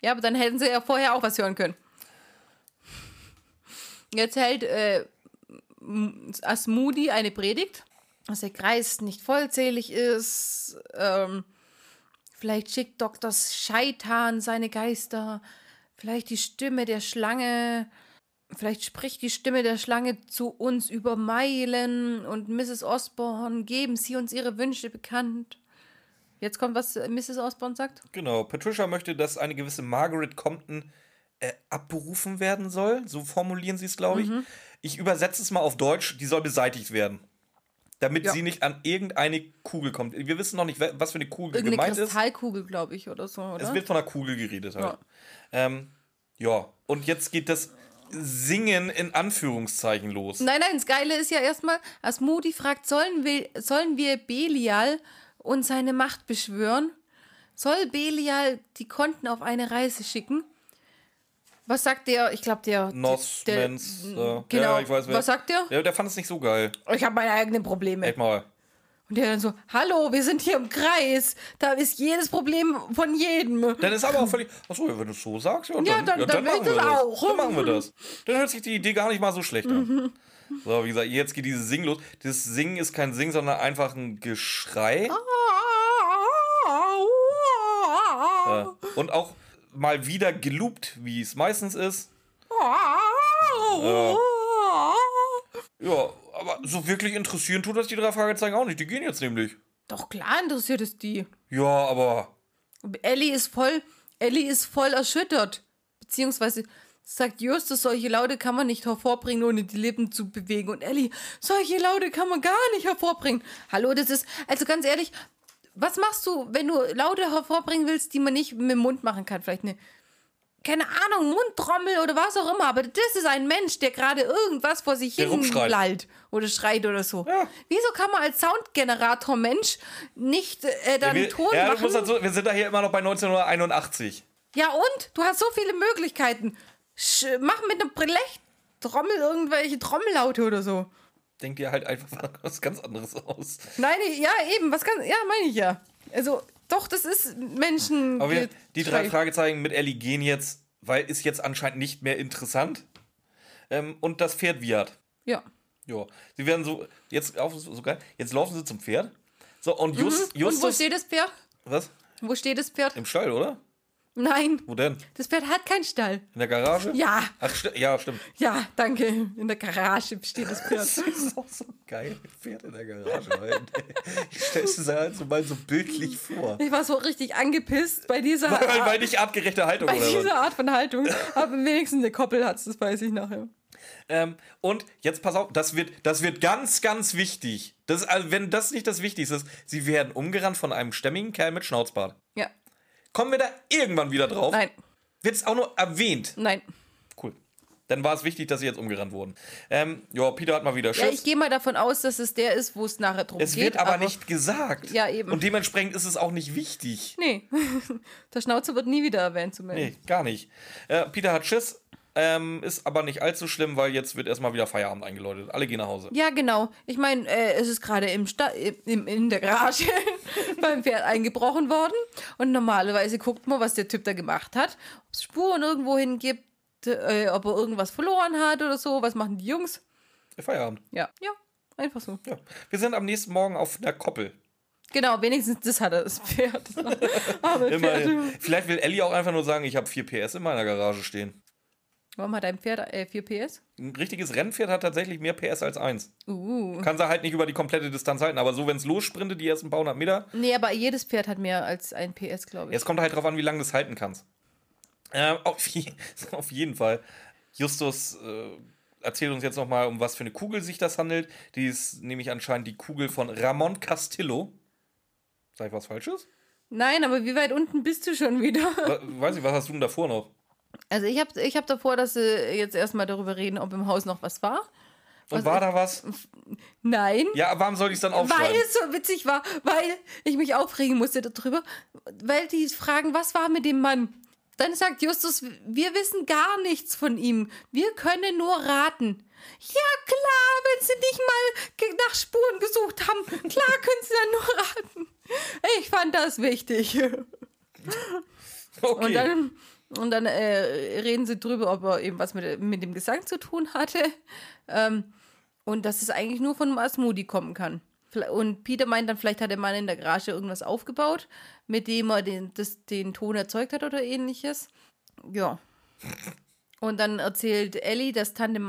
Ja, aber dann hätten sie ja vorher auch was hören können. Jetzt hält äh, Asmudi eine Predigt, dass der Kreis nicht vollzählig ist. Ähm, vielleicht schickt Dr. Scheitan seine Geister. Vielleicht die Stimme der Schlange. Vielleicht spricht die Stimme der Schlange zu uns über Meilen. Und Mrs. Osborne, geben Sie uns Ihre Wünsche bekannt. Jetzt kommt, was Mrs. Osborne sagt. Genau. Patricia möchte, dass eine gewisse Margaret Compton äh, abberufen werden soll. So formulieren sie es, glaube ich. Mhm. Ich übersetze es mal auf Deutsch. Die soll beseitigt werden. Damit Ja. sie nicht an irgendeine Kugel kommt. Wir wissen noch nicht, was für eine Kugel Irgendeine gemeint ist. Kristallkugel, glaube ich, oder so, oder? Es wird von einer Kugel geredet halt. Ja. Ähm, ja, und jetzt geht das Singen in Anführungszeichen los. Nein, nein, das Geile ist ja erstmal, Asmodi fragt, sollen wir, sollen wir Belial und seine Macht beschwören? Soll Belial die Konten auf eine Reise schicken? Was sagt der? Ich glaube, der. Nosmans. Äh, genau. Ja, ich weiß, wer. Was sagt der? Der, der fand es nicht so geil. Ich habe meine eigenen Probleme. Echt mal. Und der dann so, hallo, wir sind hier im Kreis. Da ist jedes Problem von jedem. Dann ist aber auch völlig. Achso, wenn du es so sagst, ja, dann, Ja, dann- dann will machen wir das auch. Dann machen wir das. Dann hört sich die Idee gar nicht mal so schlecht an. So, wie gesagt, jetzt geht dieses Singen los. Das Singen ist kein Singen, sondern einfach ein Geschrei. Ja. Und auch mal wieder geloopt, wie es meistens ist. Ja, aber so wirklich interessieren tut das die drei Fragezeichen auch nicht. Die gehen jetzt nämlich. Doch klar interessiert es die. Ja, aber. Ellie ist voll, Ellie ist voll erschüttert. Beziehungsweise sagt Justus, solche Laute kann man nicht hervorbringen, ohne die Lippen zu bewegen. Und Ellie, solche Laute kann man gar nicht hervorbringen. Hallo, das ist, also ganz ehrlich, was machst du, wenn du Laute hervorbringen willst, die man nicht mit dem Mund machen kann? Vielleicht eine, keine Ahnung, Mundtrommel oder was auch immer. Aber das ist ein Mensch, der gerade irgendwas vor sich Der hin lallt oder schreit oder so. Ja. Wieso kann man als Soundgenerator-Mensch nicht äh, dann wir, Ton ja, machen? musst dazu, wir sind da hier immer noch bei 1981. Ja und? Du hast so viele Möglichkeiten. Sch mach mit einem Blechtrommel irgendwelche Trommellaute oder so. Denk dir halt einfach was ganz anderes aus. Nein, ja, eben, was kann. Ja, meine ich ja. Also, doch, das ist Menschen. Aber wir, die drei. Fragezeichen mit Ellie gehen jetzt, weil ist jetzt anscheinend nicht mehr interessant. Ähm, und das Pferd wiehert. Ja. Ja, sie werden so, jetzt, auf, so geil, jetzt laufen sie zum Pferd. So, und Just, Und wo Justus. steht das Pferd? was? Wo steht das Pferd? Im Stall, oder? Nein, Wo denn? das Pferd hat keinen Stall. In der Garage? Ja, Ach, sti ja, stimmt. ja, danke. In der Garage steht das Pferd. Das ist auch so geil. Pferd in der Garage. Ich stell's dir halt so mal so bildlich vor. Ich war so richtig angepisst bei dieser, Weil, weil nicht artgerechte Haltung bei dieser Art von Haltung. Aber wenigstens eine Koppel hat das weiß ich nachher. Ähm, und jetzt pass auf, das wird, das wird ganz, ganz wichtig. Das, also wenn das nicht das Wichtigste ist, sie werden umgerannt von einem stämmigen Kerl mit Schnauzbart. Ja. Kommen wir da irgendwann wieder drauf? Nein, Wird es auch nur erwähnt? nein. Cool. Dann war es wichtig, dass sie jetzt umgerannt wurden. Ähm, ja, Peter hat mal wieder Ja, Schiss. ich gehe mal davon aus, dass es der ist, wo es nachher drum es geht. wird aber, nicht gesagt. Ja, eben. Und dementsprechend ist es auch nicht wichtig. Nee. Der Schnauzer wird nie wieder erwähnt, zumindest. Nee, gar nicht. Äh, Peter hat Schiss. Ähm, ist aber nicht allzu schlimm, weil jetzt wird erstmal wieder Feierabend eingeläutet. Alle gehen nach Hause. Ja, genau. Ich meine, äh, es ist gerade im im, in der Garage beim Pferd eingebrochen worden. Und normalerweise guckt man, was der Typ da gemacht hat. Ob es Spuren irgendwo hingibt, äh, ob er irgendwas verloren hat oder so. Was machen die Jungs? Feierabend. Ja, ja, einfach so. Ja. Wir sind am nächsten Morgen auf einer Koppel. Genau, wenigstens das hat er, das Pferd. Aber Immerhin. Pferd. Vielleicht will Ellie auch einfach nur sagen, ich habe 4 PS in meiner Garage stehen. Warum hat dein Pferd äh, 4 PS? Ein richtiges Rennpferd hat tatsächlich mehr PS als 1. Uh. Kann sie halt nicht über die komplette Distanz halten, aber so, wenn es lossprintet, die ersten paar hundert Meter, Nee, aber jedes Pferd hat mehr als ein PS, glaube ich. jetzt kommt halt drauf an, wie lange du es halten kannst. Ähm, auf, je, auf jeden Fall. Justus äh, erzählt uns jetzt nochmal, um was für eine Kugel sich das handelt. Die ist nämlich anscheinend die Kugel von Ramon Castillo. Sag ich was Falsches? Nein, aber wie weit unten bist du schon wieder? Weiß ich, was hast du denn davor noch? Also ich habe ich hab davor, dass sie jetzt erstmal darüber reden, ob im Haus noch was war. Und Was- war da was? Nein. Ja, warum soll ich es dann Weil aufschreiben? es so witzig war, weil ich mich aufregen musste darüber, weil die fragen, was war mit dem Mann? Dann sagt Justus, wir wissen gar nichts von ihm. Wir können nur raten. Ja, klar, wenn sie nicht mal nach Spuren gesucht haben, klar können sie dann nur raten. Ich fand das wichtig. Okay. Und dann, und dann äh, reden sie drüber, ob er eben was mit, mit dem Gesang zu tun hatte. Ähm, und dass es eigentlich nur von Asmodi kommen kann. Und Peter meint dann, vielleicht hat der Mann in der Garage irgendwas aufgebaut, mit dem er den, das, den Ton erzeugt hat oder ähnliches. Ja. Und dann erzählt Ellie, dass, Tante,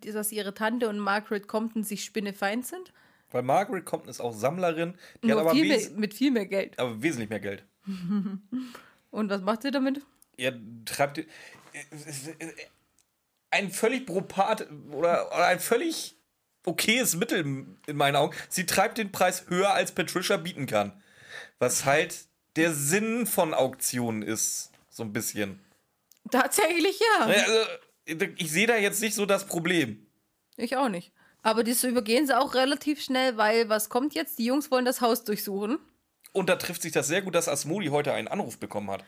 dass ihre Tante und Margaret Compton sich spinnefeind sind. Weil Margaret Compton ist auch Sammlerin, die hat Nur aber, viel mehr, mit viel mehr Geld. aber wesentlich mehr Geld. Und was macht sie damit? Er treibt ein völlig propat oder, oder ein völlig okayes Mittel in meinen Augen. Sie treibt den Preis höher, als Patricia bieten kann. Was halt der Sinn von Auktionen ist, so ein bisschen. Tatsächlich ja. Also, ich sehe da jetzt nicht so das Problem. Ich auch nicht. Aber das übergehen sie auch relativ schnell, weil was kommt jetzt? Die Jungs wollen das Haus durchsuchen. Und da trifft sich das sehr gut, dass Asmodi heute einen Anruf bekommen hat.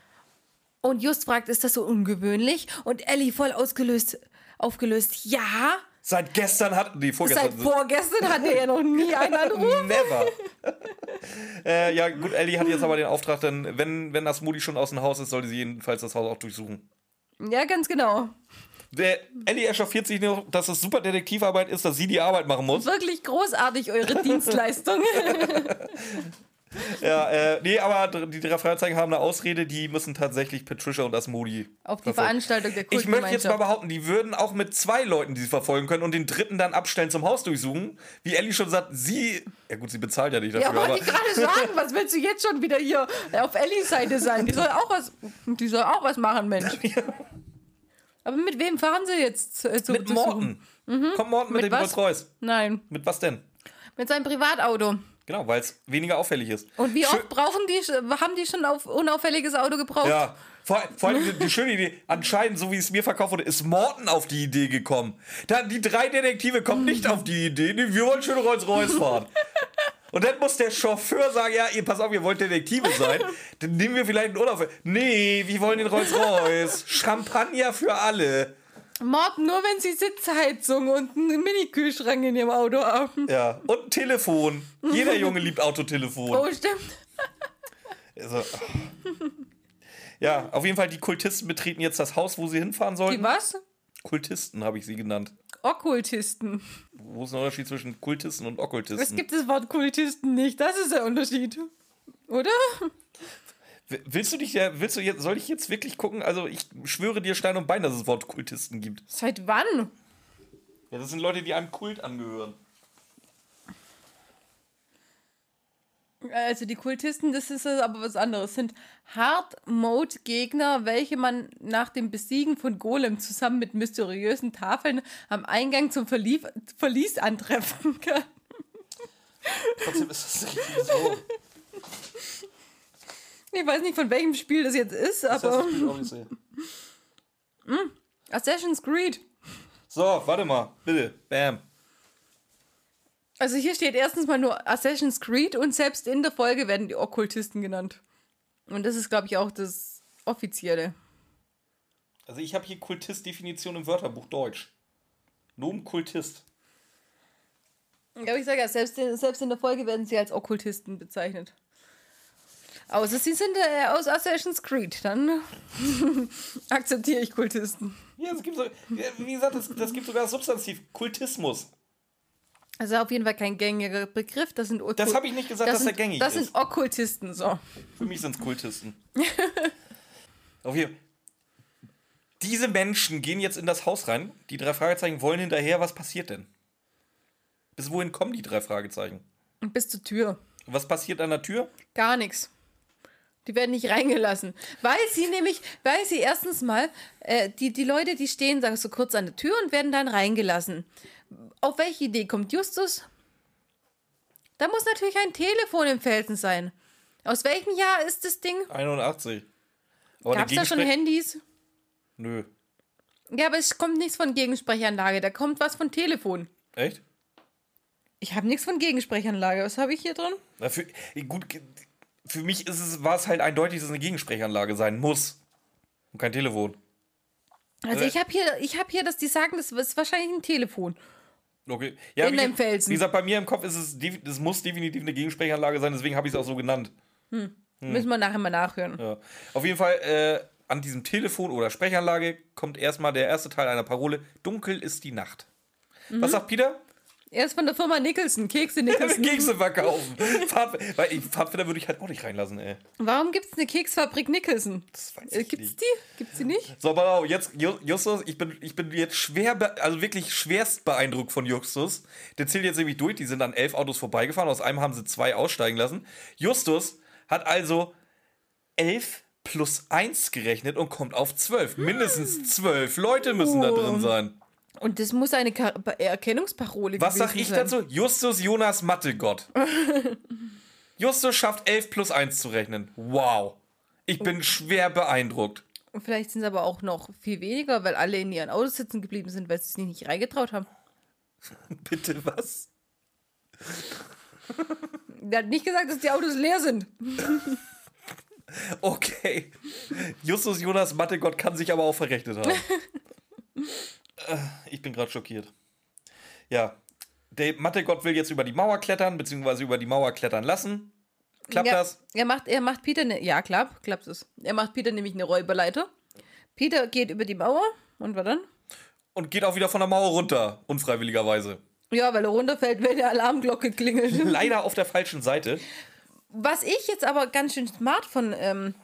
Und Just fragt, ist das so ungewöhnlich? Und Ellie voll ausgelöst, aufgelöst, ja. Seit gestern hat. Nee, Seit vorgestern. vorgestern hat er ja noch nie einen Anruf. Never. äh, ja, gut, Ellie hat jetzt aber den Auftrag, denn wenn, wenn Asmodi schon aus dem Haus ist, sollte sie jedenfalls das Haus auch durchsuchen. Ja, ganz genau. Der Ellie echauffiert sich noch, dass es super Detektivarbeit ist, dass sie die Arbeit machen muss. Wirklich großartig, eure Dienstleistung. Ja, äh, nee, aber die drei Fragezeichen haben eine Ausrede, die müssen tatsächlich Patricia und Asmodi Auf die verfolgen. Veranstaltung der Ich möchte jetzt mal behaupten, die würden auch mit zwei Leuten, die sie verfolgen können und den dritten dann abstellen zum Haus durchsuchen. Wie Ellie schon sagt, sie. Ja, gut, sie bezahlt ja nicht dafür, Ja, wollte aber. ich gerade sagen, was willst du jetzt schon wieder hier auf Ellies Seite sein? Die soll auch was, die soll auch was machen, Mensch. Aber mit wem fahren sie jetzt äh, zu Mit Morten. Kommt Morten mit, Mit dem was? Rolls. Nein, Mit was denn? mit seinem Privatauto. Genau, weil es weniger auffällig ist. Und wie Schö- oft brauchen die, haben die schon auf unauffälliges Auto gebraucht? Ja, vor, vor allem die, die schöne Idee, anscheinend, so wie es mir verkauft wurde, ist Morten auf die Idee gekommen. Da, die drei Detektive kommen nicht auf die Idee, nee, wir wollen schön Rolls-Royce fahren. Und dann muss der Chauffeur sagen, ja, ihr, pass auf, ihr wollt Detektive sein, dann nehmen wir vielleicht einen Urlaub. Nee, wir wollen den Rolls-Royce. Champagner für alle. Morten, nur wenn sie Sitzheizung und einen Mini-Kühlschrank in ihrem Auto haben. Ja, und ein Telefon. Jeder Junge liebt Autotelefon. Oh, stimmt. Also, ja, auf jeden Fall, die Kultisten betreten jetzt das Haus, wo sie hinfahren sollten. Die was? Kultisten habe ich sie genannt. Okkultisten. Wo ist der Unterschied zwischen Kultisten und Es Okkultisten? gibt das Wort Kultisten nicht. Das ist der Unterschied. Oder? Willst du dich ja, willst du jetzt, soll ich jetzt wirklich gucken? Also ich schwöre dir Stein und Bein, dass es das Wort Kultisten gibt. Seit wann? Ja, das sind Leute, die einem Kult angehören. Also die Kultisten, das ist aber was anderes, sind Hard-Mode-Gegner, welche man nach dem Besiegen von Golem zusammen mit mysteriösen Tafeln am Eingang zum Verlief Verlies antreffen kann. Trotzdem ist das nicht so. Ich weiß nicht, von welchem Spiel das jetzt ist, aber Assassin's Creed Odyssey. Assassin's Creed. So, warte mal, bitte. Bam. Also hier steht erstens mal nur Assassin's Creed und selbst in der Folge werden die Okkultisten genannt. Und das ist, glaube ich, auch das Offizielle. Also ich habe hier Kultist-Definition im Wörterbuch Deutsch. Nomen Kultist. Ja, aber ich sage ja, selbst selbst in der Folge werden sie als Okkultisten bezeichnet. Außer sie sind äh, aus Assassin's Creed, dann akzeptiere ich Kultisten. Ja, es gibt so, wie gesagt, das, das gibt sogar das Substantiv Kultismus. Also auf jeden Fall kein gängiger Begriff. Das sind Okkul- Das habe ich nicht gesagt, dass sind, er gängig Das ist. sind Okkultisten, so. Für mich sind es Kultisten. Auf jeden Diese Menschen gehen jetzt in das Haus rein. Die drei Fragezeichen wollen hinterher. Was passiert denn? Bis wohin kommen die drei Fragezeichen? Bis zur Tür. Was passiert an der Tür? Gar nichts. Die werden nicht reingelassen. Weil sie nämlich, weil sie erstens mal, äh, die, die Leute, die stehen da so kurz an der Tür und werden dann reingelassen. Auf welche Idee kommt Justus? Da muss natürlich ein Telefon im Felsen sein. Aus welchem Jahr ist das Ding? 81. Aber Gab es da schon Handys? Nö. Ja, aber es kommt nichts von Gegensprechanlage, da kommt was von Telefon. Echt? Ich habe nichts von Gegensprechanlage. Was habe ich hier drin? Na, für, gut, für mich ist es, war es halt eindeutig, dass es eine Gegensprechanlage sein muss. Und kein Telefon. Also Äh. ich habe hier, ich habe hier, dass die sagen, das ist wahrscheinlich ein Telefon. Okay. Ja, In dem Felsen. Wie gesagt, bei mir im Kopf ist es, es muss definitiv eine Gegensprechanlage sein, deswegen habe ich es auch so genannt. Müssen wir nachher mal nachhören. Ja. Auf jeden Fall, äh, an diesem Telefon oder Sprechanlage kommt erstmal der erste Teil einer Parole: Dunkel ist die Nacht. Mhm. Was sagt Peter? Er ist von der Firma Nicholson, Kekse Nicholson. Kekse verkaufen. Pfad, weil ich, Pfadfinder würde ich halt auch nicht reinlassen, ey. Warum gibt es eine Keksfabrik Nicholson? Das weiß Äh, ich gibt's nicht. die? Gibt's die nicht? So, pass auf, jetzt, Ju- Justus, ich bin, ich bin jetzt schwer, also wirklich schwerst beeindruckt von Justus. Der zählt jetzt nämlich durch, die sind an elf Autos vorbeigefahren, aus einem haben sie zwei aussteigen lassen. Justus hat also elf plus eins gerechnet und kommt auf zwölf. Mindestens zwölf Leute müssen da drin sein. Und das muss eine Ka Erkennungsparole Was sag ich sein. dazu? Justus Jonas Mattegott. Justus schafft elf plus eins zu rechnen. Wow. Ich bin schwer beeindruckt. Und vielleicht sind es aber auch noch viel weniger, weil alle in ihren Autos sitzen geblieben sind, weil sie sich nicht reingetraut haben. Bitte was? Der hat nicht gesagt, dass die Autos leer sind. Okay. Justus Jonas Mattegott kann sich aber auch verrechnet haben. Äh, ich bin gerade schockiert. Ja. Der Mattegott will jetzt über die Mauer klettern, beziehungsweise über die Mauer klettern lassen. Klappt ja, das? Er macht, er macht Peter eine. Ja, klappt, klappt es. Er macht Peter nämlich eine Räuberleiter. Peter geht über die Mauer und was dann? Und geht auch wieder von der Mauer runter, unfreiwilligerweise. Ja, weil er runterfällt, wenn die Alarmglocke klingelt. Leider auf der falschen Seite. Was ich jetzt aber ganz schön smart von ähm,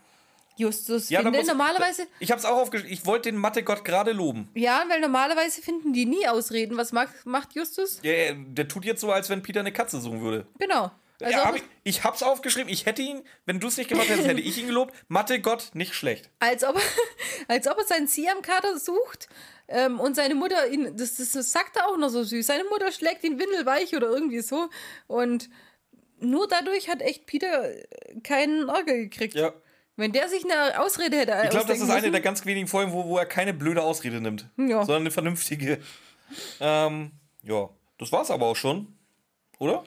Justus Ja, finde, normalerweise, Ich habe es auch aufgeschrieben. Ich wollte den Mattegott gerade loben. ja, weil normalerweise finden die nie Ausreden. Was macht, macht Justus? Ja, der tut jetzt so, als wenn Peter eine Katze suchen würde. Genau. Also, ja, hab ich, ich hab's aufgeschrieben. Ich hätte ihn, wenn du es nicht gemacht hättest, hätte ich ihn gelobt. Mattegott, nicht schlecht. als, ob, als ob er seinen Siam-Kater sucht ähm, und seine Mutter ihn, das, das, das sagt er auch noch so süß, seine Mutter schlägt ihn windelweich oder irgendwie so. Und nur dadurch hat echt Peter keinen Ärger gekriegt. Ja. Wenn der sich eine Ausrede hätte Ich glaube, das ist eine müssen, der ganz wenigen Folgen, wo, wo er keine blöde Ausrede nimmt, Ja. sondern eine vernünftige. Ähm, ja, das war's aber auch schon, oder?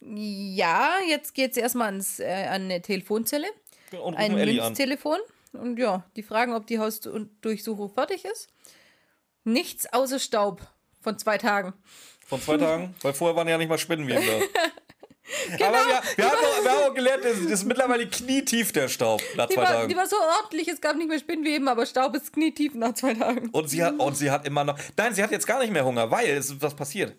Ja, jetzt geht es erstmal ans, äh, an eine Telefonzelle. Und Ein. Münztelefon. Und ja, die fragen, ob die Hausdurchsuchung fertig ist. Nichts außer Staub von zwei Tagen. Von zwei Tagen, weil vorher waren ja nicht mal Spinnenweben da. Aber wir, wir, haben auch, wir haben auch gelernt, es ist mittlerweile knietief der Staub nach Die zwei war, Tagen. die war so ordentlich, es gab nicht mehr Spinnweben, aber Staub ist knietief nach zwei Tagen. Und sie, hat, und sie hat immer noch. Nein, sie hat jetzt gar nicht mehr Hunger, weil es ist was passiert.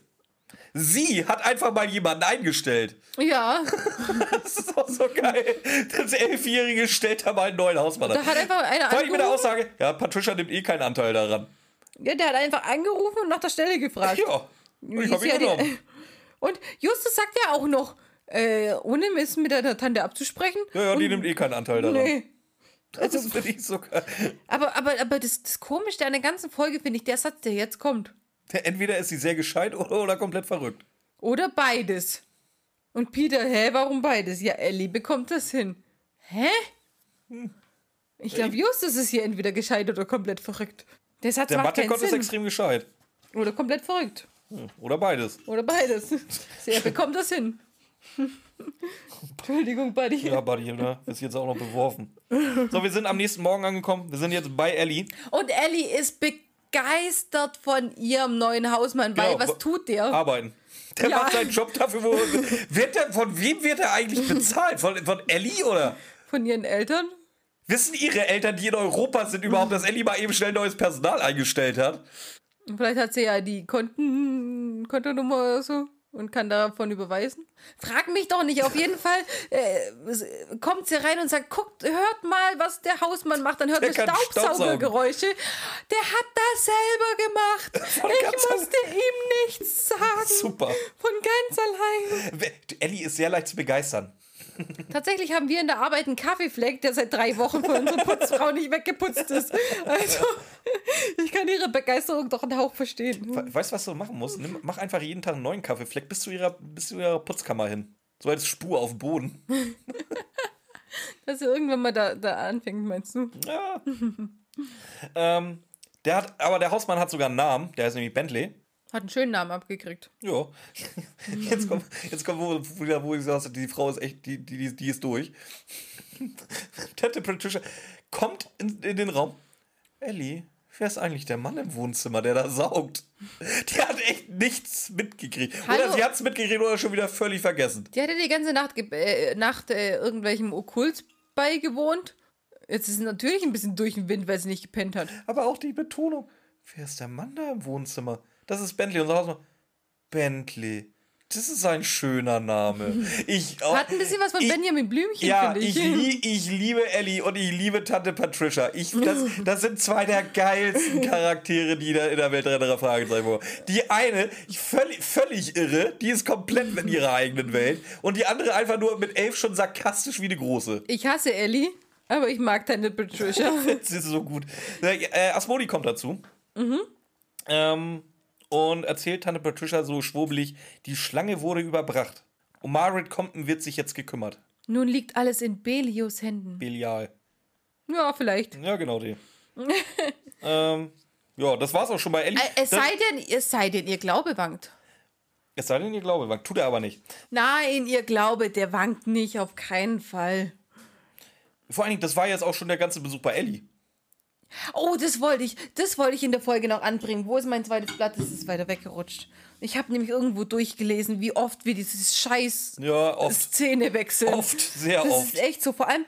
Sie hat einfach mal jemanden eingestellt. Ja, Das ist auch so geil. Das Elfjährige stellt da mal einen neuen Hausmann da an. hat einfach einer Vor allem mit der. Aussage, ja, Patricia nimmt eh keinen Anteil daran. Ja, der hat einfach angerufen und nach der Stelle gefragt. Ja, und ich habe ihn genommen. Und Justus sagt ja auch noch, äh, ohne es mit der Tante abzusprechen. Ja, ja, die nimmt eh keinen Anteil daran. Nee. Das finde ich so geil. Aber, aber, aber das, das Komische an der ganzen Folge finde ich der Satz, der jetzt kommt. Entweder ist sie sehr gescheit oder, oder komplett verrückt. Oder beides. Und Peter, hä, warum beides? Ja, Ellie bekommt das hin. Hä? Ich glaube, Justus ist hier entweder gescheit oder komplett verrückt. Der Satz Der macht keinen Mathe-Gott ist Sinn. extrem gescheit. Oder komplett verrückt. Oder beides. Oder beides. Er bekommt das hin. Entschuldigung, Buddy. Ja, Buddy, ne? Ist jetzt auch noch beworfen. So, wir sind am nächsten Morgen angekommen. Wir sind jetzt bei Ellie. Und Ellie ist begeistert von ihrem neuen Hausmann, weil Genau, was tut der? Arbeiten. Der Ja. macht seinen Job dafür, wo. Wird der, von wem wird er eigentlich bezahlt? Von, von Ellie oder? Von ihren Eltern? Wissen ihre Eltern, die in Europa sind, überhaupt, dass Ellie mal eben schnell neues Personal eingestellt hat? Vielleicht hat sie ja die Konten, Kontonummer oder so und kann davon überweisen. Frag mich doch nicht. Auf jeden Fall äh, kommt sie rein und sagt, guckt, hört mal, was der Hausmann macht. Dann hört Der ihr Staubsaugergeräusche. Der hat das selber gemacht. Ich musste ihm nichts sagen. Super. Von ganz allein. Ellie ist sehr leicht zu begeistern. Tatsächlich haben wir in der Arbeit einen Kaffeefleck, der seit drei Wochen von unserer Putzfrau nicht weggeputzt ist. Also, ich kann ihre Begeisterung doch einen Hauch verstehen. We- Weißt du, was du machen musst? Nimm, mach einfach jeden Tag einen neuen Kaffeefleck bis zu ihrer, bis zu ihrer Putzkammer hin. So als Spur auf dem Boden. Dass er irgendwann mal da, da anfängt, meinst du? Ja. ähm, der hat, aber der Hausmann hat sogar einen Namen. Der heißt nämlich Bentley. Hat einen schönen Namen abgekriegt. Ja. Jetzt kommt, jetzt kommt wo, wo, wo ich sage, die Frau ist echt, die, die, die ist durch. Tante Patricia kommt in, in den Raum. Ellie, wer ist eigentlich der Mann im Wohnzimmer, der da saugt? Die hat echt nichts mitgekriegt. Oder Hallo? sie hat es mitgekriegt oder schon wieder völlig vergessen. Die hatte die ganze Nacht, äh, Nacht äh, irgendwelchem Okkult beigewohnt. Jetzt ist sie natürlich ein bisschen durch den Wind, weil sie nicht gepennt hat. Aber auch die Betonung. Wer ist der Mann da im Wohnzimmer? Das ist Bentley, unser Hausmann. Bentley. Das ist ein schöner Name. Ich, oh, Hat ein bisschen was von ich, Benjamin Blümchen, Ja, ich, ich. lie, ich liebe Ellie und ich liebe Tante Patricia. Ich, das, das sind zwei der geilsten Charaktere, die da in der Weltrennerer Fragezeichen waren. Die eine, ich völlig, völlig irre, die ist komplett in ihrer eigenen Welt. Und die andere einfach nur mit elf schon sarkastisch wie eine große. Ich hasse Ellie, aber ich mag deine Patricia. Das ist so gut. Äh, Asmodi kommt dazu. Ähm, und erzählt Tante Patricia so schwurbelig, die Schlange wurde überbracht. Um Margaret Compton wird sich jetzt gekümmert. Nun liegt alles in Belios Händen. Belial. Ja, vielleicht. Ja, genau die. ähm, ja, das war's auch schon bei Ellie. Äh, Es sei denn, es sei denn, ihr Glaube wankt. es sei denn, ihr Glaube wankt. Tut er aber nicht. Nein, ihr Glaube, der wankt nicht, auf keinen Fall. Vor allen Dingen, das war jetzt auch schon der ganze Besuch bei Ellie. Oh, das wollte ich, das wollte ich in der Folge noch anbringen. Wo ist mein zweites Blatt? Das ist weiter weggerutscht. Ich habe nämlich irgendwo durchgelesen, wie oft wir dieses scheiß Ja, oft. Szene wechseln. Oft, sehr das oft. ist echt so. Vor allem,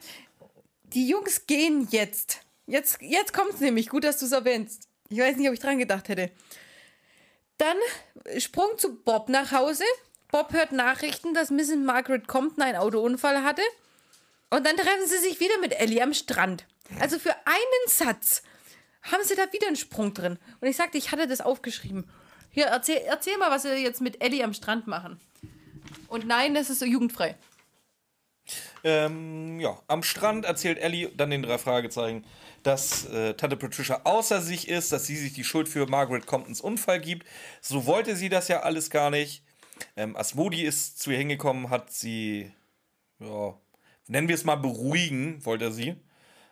die Jungs gehen jetzt. Jetzt, jetzt kommt es nämlich. Gut, dass du es erwähnst. Ich weiß nicht, ob ich dran gedacht hätte. Dann Sprung zu Bob nach Hause. Bob hört Nachrichten, dass Mrs. Margaret Compton einen Autounfall hatte. Und dann treffen sie sich wieder mit Ellie am Strand. Also für einen Satz haben sie da wieder einen Sprung drin. Und ich sagte, ich hatte das aufgeschrieben. Hier, erzähl, erzähl mal, was sie jetzt mit Ellie am Strand machen. Und nein, das ist so jugendfrei. Ähm, ja, am Strand erzählt Ellie dann den drei Fragezeichen, dass äh, Tante Patricia außer sich ist, dass sie sich die Schuld für Margaret Comptons Unfall gibt. So wollte sie das ja alles gar nicht. Ähm, Asmodi ist zu ihr hingekommen, hat sie, ja, nennen wir es mal beruhigen, wollte er sie.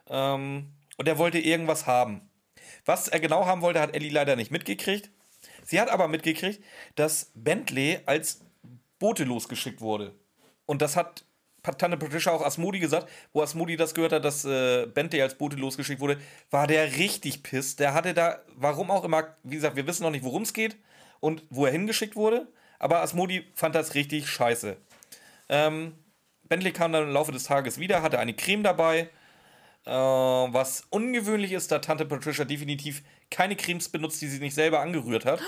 Ähm, und er wollte irgendwas haben. Was er genau haben wollte, hat Ellie leider nicht mitgekriegt. Sie hat aber mitgekriegt, dass Bentley als Boote losgeschickt wurde. Und das hat Tante Patricia auch Asmodi gesagt, wo Asmodi das gehört hat, dass äh, Bentley als Bote losgeschickt wurde, war der richtig piss. Der hatte da, warum auch immer, wie gesagt, wir wissen noch nicht, worum es geht und wo er hingeschickt wurde, aber Asmodi fand das richtig scheiße. Ähm, Bentley kam dann im Laufe des Tages wieder, hatte eine Creme dabei. Äh, was ungewöhnlich ist, da Tante Patricia definitiv keine Cremes benutzt, die sie nicht selber angerührt hat.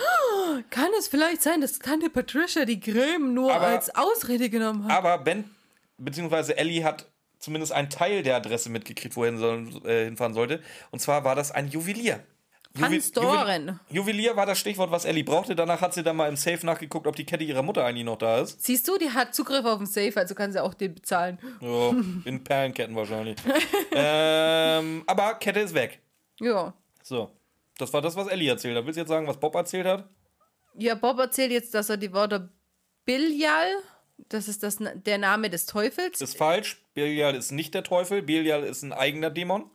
Kann es vielleicht sein, dass Tante Patricia die Creme nur Aber- als Ausrede genommen hat? Aber Ben, beziehungsweise Ellie hat zumindest einen Teil der Adresse mitgekriegt, wo er hin soll, äh, hinfahren sollte. Und zwar war das ein Juwelier. Juwel-. Juwel- Juwelier war das Stichwort, was Ellie brauchte. Danach hat sie dann mal im Safe nachgeguckt, ob die Kette ihrer Mutter eigentlich noch da ist. Siehst du, die hat Zugriff auf den Safe, also kann sie auch den bezahlen. Ja, in Perlenketten wahrscheinlich. ähm, aber Kette ist weg. Ja. So. Das war das, was Ellie erzählt hat. Willst du jetzt sagen, was Bob erzählt hat? Ja, Bob erzählt jetzt, dass er die Wörter Bilial, das ist das, der Name des Teufels, Ist falsch. Belial ist nicht der Teufel. Belial ist ein eigener Dämon.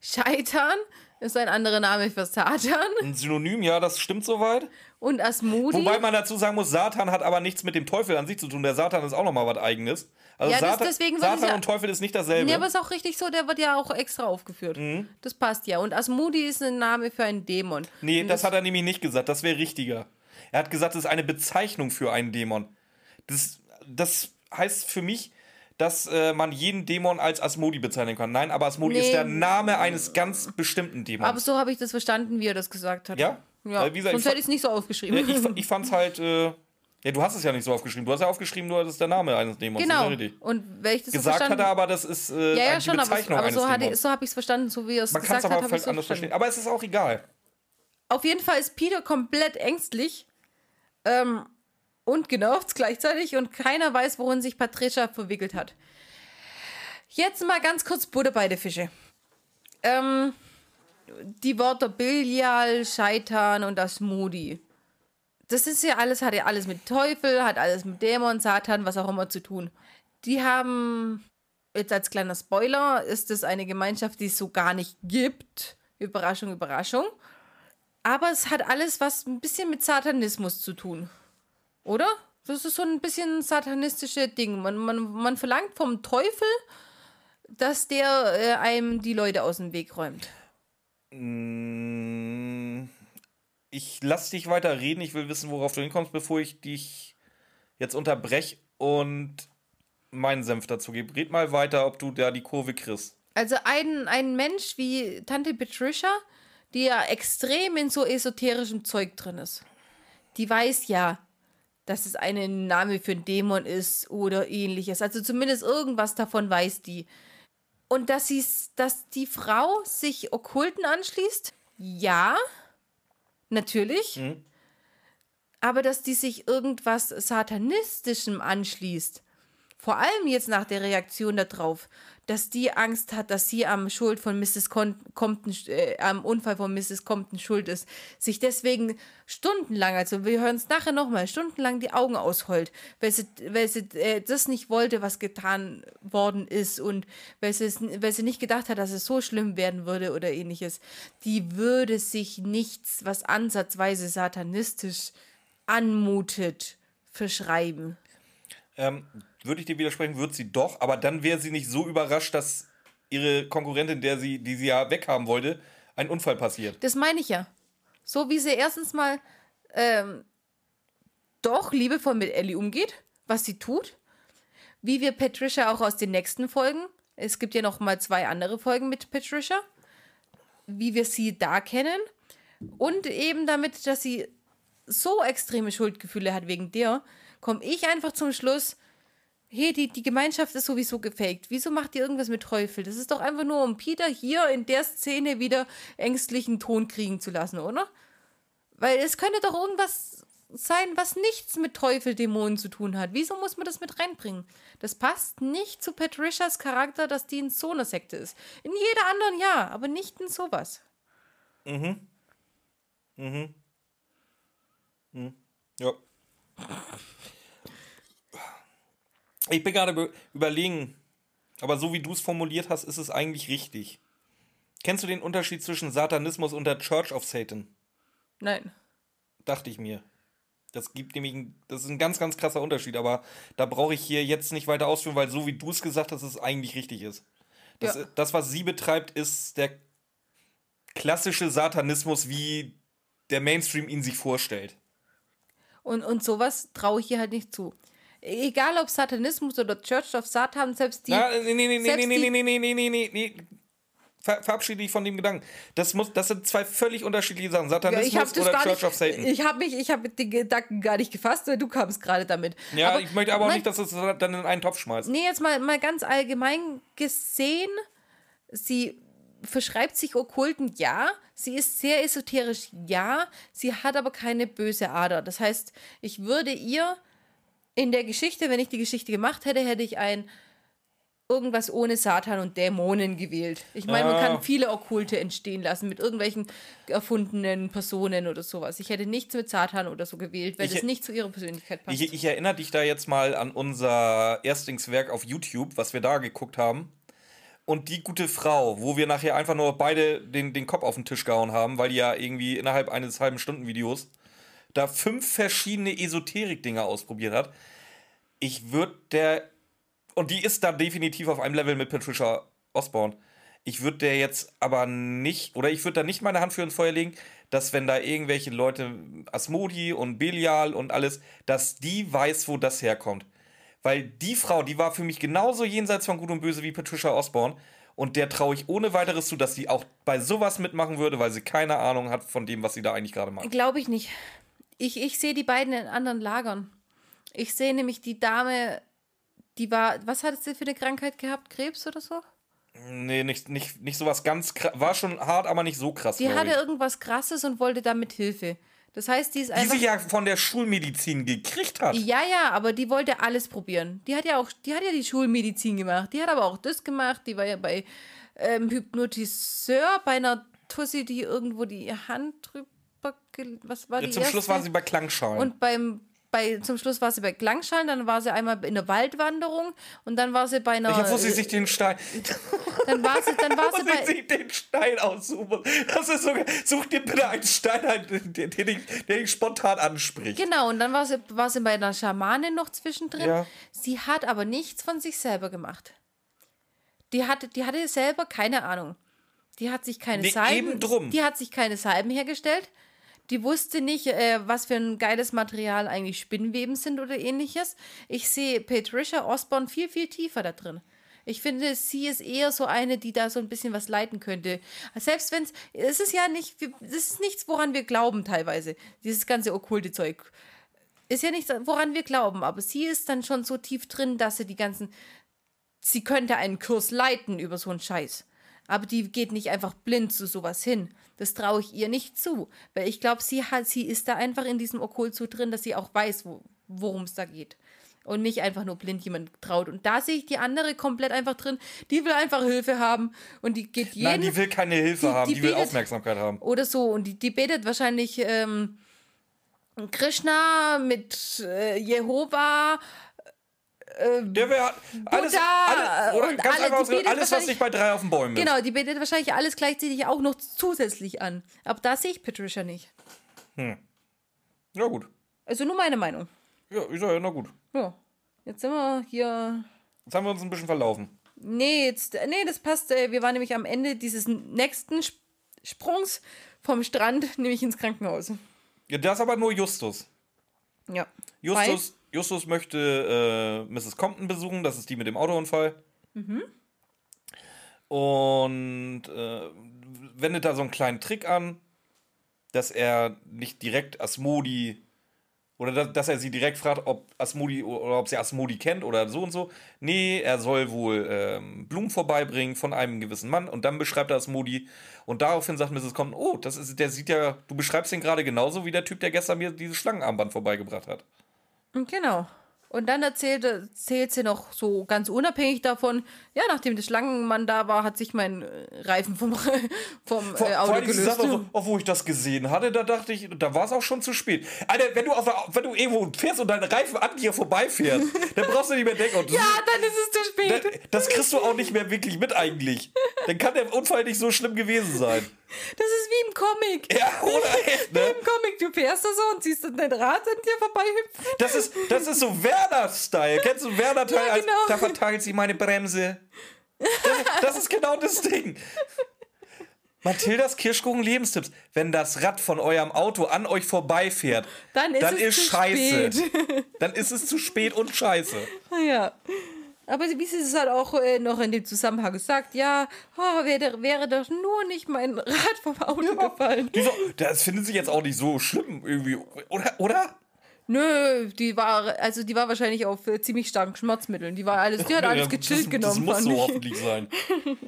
Scheitern ist ein anderer Name für Satan Ein Synonym, ja, das stimmt soweit. und Asmodi. Wobei man dazu sagen muss, Satan hat aber nichts mit dem Teufel an sich zu tun. Der Satan ist auch nochmal was Eigenes. Also Ja, das- Satan, deswegen Satan ja- und Teufel ist nicht dasselbe. Ja, aber ist auch richtig so, der wird ja auch extra aufgeführt. Mhm. Das passt ja. Und Asmodi ist ein Name für einen Dämon. nee, Und das hat er nämlich nicht gesagt. Das wäre richtiger. Er hat gesagt, das ist eine Bezeichnung für einen Dämon. Das, das heißt für mich, dass äh, man jeden Dämon als Asmodi bezeichnen kann. Nein, aber Asmodi Nee. ist der Name eines ganz bestimmten Dämons. Aber so habe ich das verstanden, wie er das gesagt hat. Ja? Ja, Äh, wie gesagt, sonst hätte ich es nicht so aufgeschrieben. Ja, ich, ich fand's halt. Äh, ja, du hast es ja nicht so aufgeschrieben. Du hast ja aufgeschrieben, nur das ist der Name eines Dämons. genau. Und ich das Gesagt verstanden hat er aber, das ist äh, Ja, ja, schon, aber, Bezeichnung aber eines so, hatte, Dämons. so habe ich es verstanden, so wie er es Man kann gesagt es hat, aber habe ich vielleicht so anders verstehen. Aber es ist auch egal. Auf jeden Fall ist Peter komplett ängstlich ähm, und genervt gleichzeitig und keiner weiß, worin sich Patricia verwickelt hat. Jetzt mal ganz kurz Butter bei der Fische. Ähm, die Wörter Bilial, Scheitern und das Moody. Das ist ja alles, hat ja alles mit Teufel, hat alles mit Dämon, Satan, was auch immer zu tun. Die haben, jetzt als kleiner Spoiler, ist es eine Gemeinschaft, die es so gar nicht gibt. Überraschung, Überraschung. Aber es hat alles was ein bisschen mit Satanismus zu tun. Oder? Das ist so ein bisschen satanistische Ding. Man, man, man verlangt vom Teufel, dass der äh, einem die Leute aus dem Weg räumt. Mm, Ich lass dich weiter reden. Ich will wissen, worauf du hinkommst, bevor ich dich jetzt unterbrech und meinen Senf dazu gebe. Red mal weiter, ob du da die Kurve kriegst. Also ein, ein Mensch wie Tante Patricia, die ja extrem in so esoterischem Zeug drin ist, die weiß ja, dass es ein Name für einen Dämon ist oder ähnliches. Also zumindest irgendwas davon weiß die. Und dass, sie's, dass die Frau sich Okkulten anschließt, ja, natürlich. Aber dass die sich irgendwas Satanistischem anschließt, vor allem jetzt nach der Reaktion darauf, dass die Angst hat, dass sie am Schuld von Mrs. Compton, äh, am Unfall von Mrs. Compton schuld ist, sich deswegen stundenlang, also wir hören es nachher nochmal, stundenlang die Augen ausheult, weil sie, weil sie äh, das nicht wollte, was getan worden ist und weil sie, weil sie nicht gedacht hat, dass es so schlimm werden würde oder ähnliches. Die würde sich nichts, was ansatzweise satanistisch anmutet, verschreiben. Ähm, würde ich dir widersprechen, wird sie doch, aber dann wäre sie nicht so überrascht, dass ihre Konkurrentin, der sie, die sie ja weghaben wollte, ein Unfall passiert. Das meine ich ja. So wie sie erstens mal ähm, doch liebevoll mit Ellie umgeht, was sie tut. Wie wir Patricia auch aus den nächsten Folgen, es gibt ja noch mal zwei andere Folgen mit Patricia, wie wir sie da kennen. Und eben damit, dass sie so extreme Schuldgefühle hat wegen der, komme ich einfach zum Schluss, hey, die, die Gemeinschaft ist sowieso gefaked. Wieso macht ihr irgendwas mit Teufel? Das ist doch einfach nur, um Peter hier in der Szene wieder ängstlichen Ton kriegen zu lassen, oder? Weil es könnte doch irgendwas sein, was nichts mit Teufel, Dämonen zu tun hat. Wieso muss man das mit reinbringen? Das passt nicht zu Patricias Charakter, dass die in so einer Sekte ist. In jeder anderen ja, aber nicht in sowas. Ja. Ich bin gerade be- überlegen, aber so wie du es formuliert hast, ist es eigentlich richtig. Kennst du den Unterschied zwischen Satanismus und der Church of Satan? Nein. Dachte ich mir. Das gibt nämlich, ein, das ist ein ganz, ganz krasser Unterschied, aber da brauche ich hier jetzt nicht weiter ausführen, weil so wie du es gesagt hast, es eigentlich richtig ist. Das, Ja. das, was sie betreibt, ist der klassische Satanismus, wie der Mainstream ihn sich vorstellt. Und, und sowas traue ich ihr halt nicht zu. Egal ob Satanismus oder Church of Satan, selbst die. Na, nee, nee, nee, nee, nee, nee, nee, nee, nee, nee, nee. Ver verabschiede dich von dem Gedanken. Das, muss, das sind zwei völlig unterschiedliche Sachen. Ja, Satanismus das oder Church nicht. of Satan. Ich habe mich, ich habe den Gedanken gar nicht gefasst, weil du kamst gerade damit. ja, ich möchte aber auch nein, nicht, dass du es dann in einen Topf schmeißt. Nee, jetzt mal, mal ganz allgemein gesehen, sie verschreibt sich Okkulten, ja. Sie ist sehr esoterisch, ja. Sie hat aber keine böse Ader. Das heißt, ich würde ihr in der Geschichte, wenn ich die Geschichte gemacht hätte, hätte ich ein irgendwas ohne Satan und Dämonen gewählt. Ich meine, man Ah. kann viele Okkulte entstehen lassen mit irgendwelchen erfundenen Personen oder sowas. Ich hätte nichts mit Satan oder so gewählt, weil Ich- das nicht zu ihrer Persönlichkeit passt. Ich, ich erinnere dich da jetzt mal an unser Erstlingswerk auf YouTube, was wir da geguckt haben. Und die gute Frau, wo wir nachher einfach nur beide den, den Kopf auf den Tisch gehauen haben, weil die ja irgendwie innerhalb eines halben Stunden Videos da fünf verschiedene Esoterik-Dinger ausprobiert hat. Ich würde der. Und die ist da definitiv auf einem Level mit Patricia Osborne. Ich würde der jetzt aber nicht, oder ich würde da nicht meine Hand für ins Feuer legen, dass wenn da irgendwelche Leute, Asmodi und Belial und alles, dass die weiß, wo das herkommt. Weil die Frau, die war für mich genauso jenseits von Gut und Böse wie Patricia Osborne. Und der traue ich ohne weiteres zu, dass sie auch bei sowas mitmachen würde, weil sie keine Ahnung hat von dem, was sie da eigentlich gerade macht. Glaube ich nicht. Ich, ich sehe die beiden in anderen Lagern. Ich sehe nämlich die Dame, die war, was hat sie für eine Krankheit gehabt? Krebs oder so? Nee, nicht, nicht, nicht sowas ganz krass. War schon hart, aber nicht so krass. Die hatte ich. irgendwas Krasses und wollte damit Hilfe. Das heißt, die ist Die einfach. sie ja von der Schulmedizin gekriegt hat. ja, ja, aber die wollte alles probieren. Die hat ja auch, die hat ja die Schulmedizin gemacht. Die hat aber auch das gemacht. Die war ja bei ähm, Hypnotiseur, bei einer Tussi, die irgendwo die Hand drüber, gel- was war die Zum Schluss erste? waren sie bei Klangschalen. Und beim, bei, zum Schluss war sie bei Klangschalen, dann war sie einmal in der Waldwanderung und dann war sie bei einer. ja, wo sie sich den Stein. dann war sie, dann war sie sie bei. sich den Stein aussuchen. Das ist sogar. Such dir bitte einen Stein, ein, der, der, dich, der dich spontan anspricht. Genau, und dann war sie, war sie bei einer Schamanin noch zwischendrin. Ja. Sie hat aber nichts von sich selber gemacht. Die hatte, die hatte selber keine Ahnung. Die hat sich keine Nee, Salben. eben drum. Die hat sich keine Salben hergestellt. Die wusste nicht, äh, was für ein geiles Material eigentlich Spinnweben sind oder ähnliches. Ich sehe Patricia Osborne viel, viel tiefer da drin. Ich finde, sie ist eher so eine, die da so ein bisschen was leiten könnte. Selbst wenn es, es ist ja nicht, es ist nichts, woran wir glauben teilweise. Dieses ganze okkulte Zeug. Ist ja nichts, woran wir glauben. Aber sie ist dann schon so tief drin, dass sie die ganzen, sie könnte einen Kurs leiten über so einen Scheiß. Aber die geht nicht einfach blind zu sowas hin. Das traue ich ihr nicht zu. Weil ich glaube, sie hat, sie ist da einfach in diesem Okkult so drin, dass sie auch weiß, wo, worum es da geht. Und nicht einfach nur blind jemand traut. Und da sehe ich die andere komplett einfach drin. Die will einfach Hilfe haben. Und die geht jeden. Nein, die will keine Hilfe Die- haben, die die will betet- Aufmerksamkeit haben. oder so. Und die, die betet wahrscheinlich ähm, Krishna mit äh, Jehova. Der wäre alles, Buddha alles, oder und ganz alle- einfach die ausgedrückt, betet alles, was nicht bei drei auf den Bäumen ist. Genau, die betet wahrscheinlich alles gleichzeitig auch noch zusätzlich an. Aber da sehe ich Patricia nicht. Ja, gut. Also nur meine Meinung. Ja, ich sag ja, na gut. Ja. Jetzt sind wir hier. Jetzt haben wir uns ein bisschen verlaufen. Nee, jetzt, nee, das passt. äh, Wir waren nämlich am Ende dieses nächsten Sp- Sprungs vom Strand, nämlich ins Krankenhaus. Ja, das aber nur Justus. Ja. Justus, Justus möchte äh, Mrs. Compton besuchen, das ist die mit dem Autounfall. Mhm. Und äh, wendet da so einen kleinen Trick an, dass er nicht direkt Asmodi oder dass, dass er sie direkt fragt, ob Asmodi oder ob sie Asmodi kennt oder so und so. Nee, er soll wohl ähm, Blumen vorbeibringen von einem gewissen Mann und dann beschreibt er Asmodi und daraufhin sagt Mrs. Compton, oh, das ist, der sieht ja, du beschreibst ihn gerade genauso wie der Typ, der gestern mir dieses Schlangenarmband vorbeigebracht hat. Genau. Und dann erzählt, erzählt sie noch so ganz unabhängig davon, ja, nachdem der Schlangenmann da war, hat sich mein äh, Reifen vom, vom Vor, äh, vor Auto allem diese gelöst. Sache, auch, so- auch wo ich das gesehen hatte, da dachte ich, da war es auch schon zu spät. Alter, wenn du, auf, der- wenn du irgendwo fährst und dein Reifen an dir vorbeifährt, dann brauchst du nicht mehr denken. Und Ja, dann ist es zu spät. das kriegst du auch nicht mehr wirklich mit eigentlich. Dann kann der Unfall nicht so schlimm gewesen sein. Das ist wie im Comic. Ja, oder echt, ne? Im Comic, du fährst da so und siehst dann dein Rad an dir vorbeihüpfen. Das ist, das ist so Werner-Style. Kennst du Werner-Teil? Ja, als- genau. Da verteilt sie meine Bremse. Das, das ist genau das Ding. Mathildas Kirschkuchen Lebenstipps. Wenn das Rad von eurem Auto an euch vorbeifährt, Dann ist es zu scheiße. spät. Dann ist es zu spät und scheiße. Ja. Aber wie sie es halt auch äh, noch in dem Zusammenhang gesagt, ja, oh, wäre, wäre doch nur nicht mein Rad vom Auto gefallen. Die so, das findet sich jetzt auch nicht so schlimm irgendwie. Oder? Oder? Nö, die war, also die war wahrscheinlich auf äh, ziemlich starken Schmerzmitteln. Die war alles, die hat alles Ja, gechillt das, genommen. Das muss fand so ich. hoffentlich sein.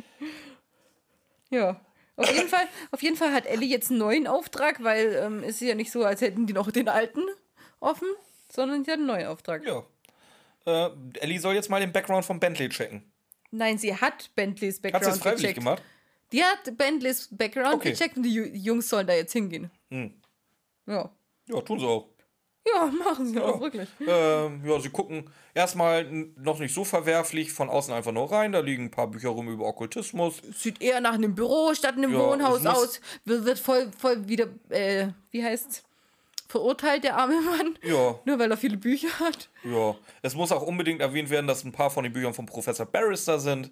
Ja. Auf jeden, Fall, auf jeden Fall hat Ellie jetzt einen neuen Auftrag, weil ähm, es ist ja nicht so, als hätten die noch den alten offen, sondern sie hat einen neuen Auftrag. Ja. Äh, Ellie soll jetzt mal den Background von Bentley checken. Nein, sie hat Bentleys Hat sie Background das freiwillig gecheckt. gemacht? Die hat Bentleys Background Okay. gecheckt und die Ju- Jungs sollen da jetzt hingehen. Hm. Ja. Ja, tun sie auch. Ja, machen sie auch wirklich. Ähm, ja, sie gucken erstmal noch nicht so verwerflich von außen einfach nur rein. Da liegen ein paar Bücher rum über Okkultismus. Sieht eher nach einem Büro statt einem Ja, Wohnhaus aus. Wird, wird voll, voll wieder, äh, wie heißt's? Verurteilt, der arme Mann. Ja, Nur weil er viele Bücher hat. ja. Es muss auch unbedingt erwähnt werden, dass ein paar von den Büchern von Professor Barrister sind,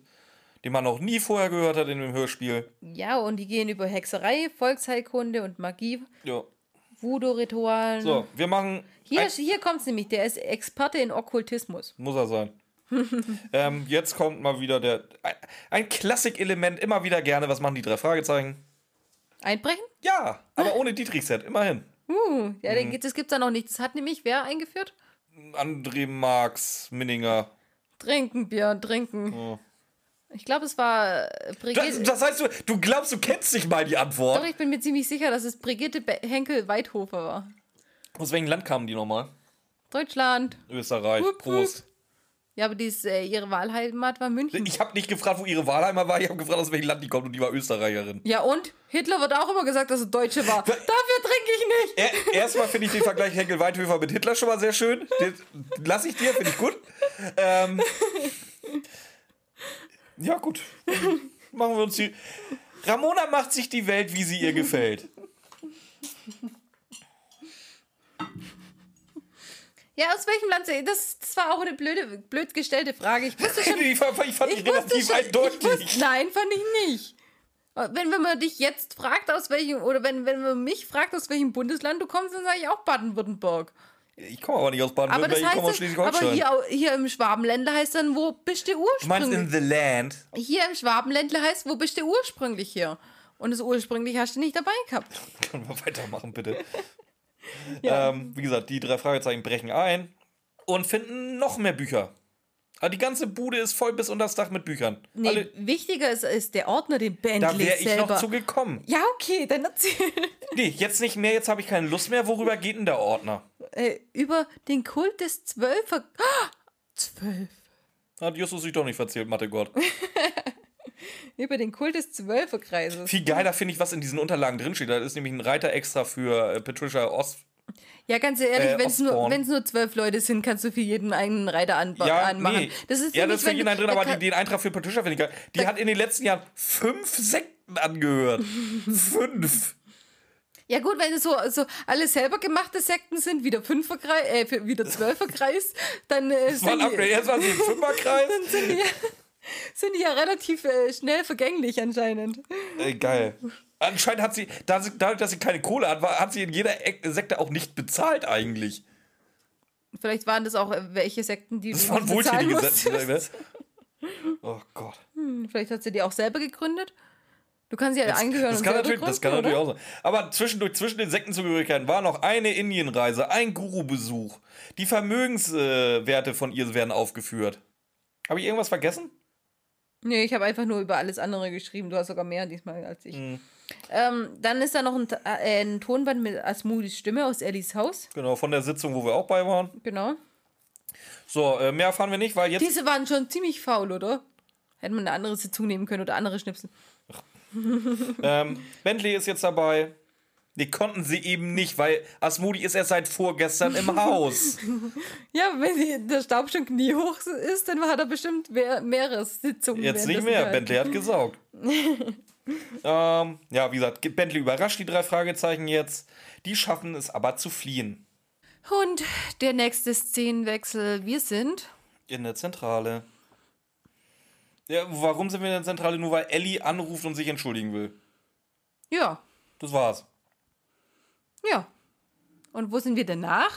den man noch nie vorher gehört hat in dem Hörspiel. Ja, und die gehen über Hexerei, Volksheilkunde und Magie, Ja. Voodoo-Ritualen. So, wir machen. Hier, hier kommt es nämlich, der ist Experte in Okkultismus. muss er sein. ähm, jetzt kommt mal wieder der. Ein, ein Klassik-Element, immer wieder gerne. Was machen die drei Fragezeichen? Einbrechen? Ja, aber ohne Dietrich-Set, immerhin. Uh, ja, Mhm. den gibt- das gibt's da noch nicht. Das hat nämlich wer eingeführt? André Marx, Minninger. Trinken, Björn, trinken. Ich glaube, es war äh, Das, Brigitte. das heißt, du, du glaubst, du kennst nicht mal die Antwort. Doch, ich bin mir ziemlich sicher, dass es Brigitte Be Henkel Weidhofer war. Aus welchem Land kamen die nochmal? Deutschland. Österreich. Wupp. Prost. Ja, aber dies, äh, ihre Wahlheimat war München. Ich habe nicht gefragt, wo ihre Wahlheimer war. Ich habe gefragt, aus welchem Land die kommt und die war Österreicherin. Ja, und? Hitler wird auch immer gesagt, dass er Deutsche war. Dafür trinke ich nicht. Er, erstmal finde ich den Vergleich Henkel Weidhöfer mit Hitler schon mal sehr schön. Den lasse ich dir, finde ich gut. Ähm, ja, gut. Machen wir uns die. Ramona macht sich die Welt, wie sie ihr gefällt. Ja, aus welchem Land? sie- Das, das war auch eine blöde, blöd gestellte Frage. Ich wusste schon. Ich fand, ich fand die Ich relativ schon, eindeutig. wusste, nein, fand ich nicht. Wenn, wenn man dich jetzt fragt, aus welchem, oder wenn, wenn man mich fragt, aus welchem Bundesland du kommst, dann sage ich auch Baden-Württemberg. Ich komme aber nicht aus Baden-Württemberg, ich komme aus heißt, aber Schleswig-Holstein. hier, hier im Schwabenländler heißt dann, wo bist du Du meinst ursprünglich? in the land? Hier im Schwabenländler heißt, wo bist du ursprünglich hier? Und das ursprünglich hast du nicht dabei gehabt. Können wir weitermachen, bitte? Ähm, wie gesagt, die drei Fragezeichen brechen ein und finden noch mehr Bücher. Aber die ganze Bude ist voll bis unter das Dach mit Büchern. Nee, Alle, wichtiger ist, ist der Ordner, den da Bentley wäre ich selber. noch zu gekommen. ja, okay, dann erzähl. Nee, jetzt nicht mehr, jetzt habe ich keine Lust mehr. Worüber geht denn der Ordner? äh, über den Kult des Zwölfer... Ah, Zwölf. Hat Justus sich doch nicht verzählt, Mathe-Gott. Über den Kult des Zwölferkreises. Viel geiler finde ich, was in diesen Unterlagen drinsteht. Da ist nämlich ein Reiter extra für äh, Patricia Ost. Ja, ganz ehrlich, Äh, wenn es nur, nur zwölf Leute sind, kannst du für jeden einen Reiter anba Ja, anmachen. nee. Das ist ja, das ist für jeden einen drin, aber die, den Eintrag für Patricia finde ich geil. Die hat in den letzten Jahren fünf Sekten angehört. fünf. Ja gut, wenn es so, so alle selber gemachte Sekten sind, wieder Fünferkreis, äh, wieder Zwölferkreis, dann äh, Das war ein Upgrade. Erst war sie im Fünferkreis. sind, die, sind die ja relativ äh, schnell vergänglich anscheinend. Ey, geil. Anscheinend hat sie, da sie, dadurch, dass sie keine Kohle hat, hat sie in jeder Sekte auch nicht bezahlt eigentlich. Vielleicht waren das auch äh, welche Sekten, die Das waren wohltätige. Sekten. Oh Gott. Hm, Vielleicht hat sie die auch selber gegründet. Du kannst ja angehören Das und kann, selber natürlich, das kann natürlich auch sein. Aber zwischendurch, zwischen den Sektenzugehörigkeiten war noch eine Indienreise, ein Guru-Besuch. Die Vermögenswerte von ihr werden aufgeführt. Habe ich irgendwas vergessen? Nee, ich habe einfach nur über alles andere geschrieben. Du hast sogar mehr diesmal als ich. Mhm. Ähm, dann ist da noch ein, äh, ein Tonband mit Asmudis Stimme aus Ellis Haus. Genau, von der Sitzung, wo wir auch bei waren. Genau. So, äh, mehr erfahren wir nicht, weil jetzt. Diese waren schon ziemlich faul, oder? Hätte man eine andere Sitzung nehmen können oder andere Schnipsel. Ähm, Bentley ist jetzt dabei. Die konnten sie eben nicht, weil Asmodi ist erst seit vorgestern im Haus. Ja, wenn der Staub schon kniehoch ist, dann hat er bestimmt mehr, mehrere Sitzungen. Jetzt nicht mehr. Bentley hat gesaugt. ähm, ja, wie gesagt, Bentley überrascht die drei Fragezeichen jetzt. Die schaffen es aber zu fliehen. Und der nächste Szenenwechsel. Wir sind. In der Zentrale. Ja, warum sind wir in der Zentrale? Nur weil Ellie anruft und sich entschuldigen will. Ja, Das war's. Ja. Und wo sind wir danach?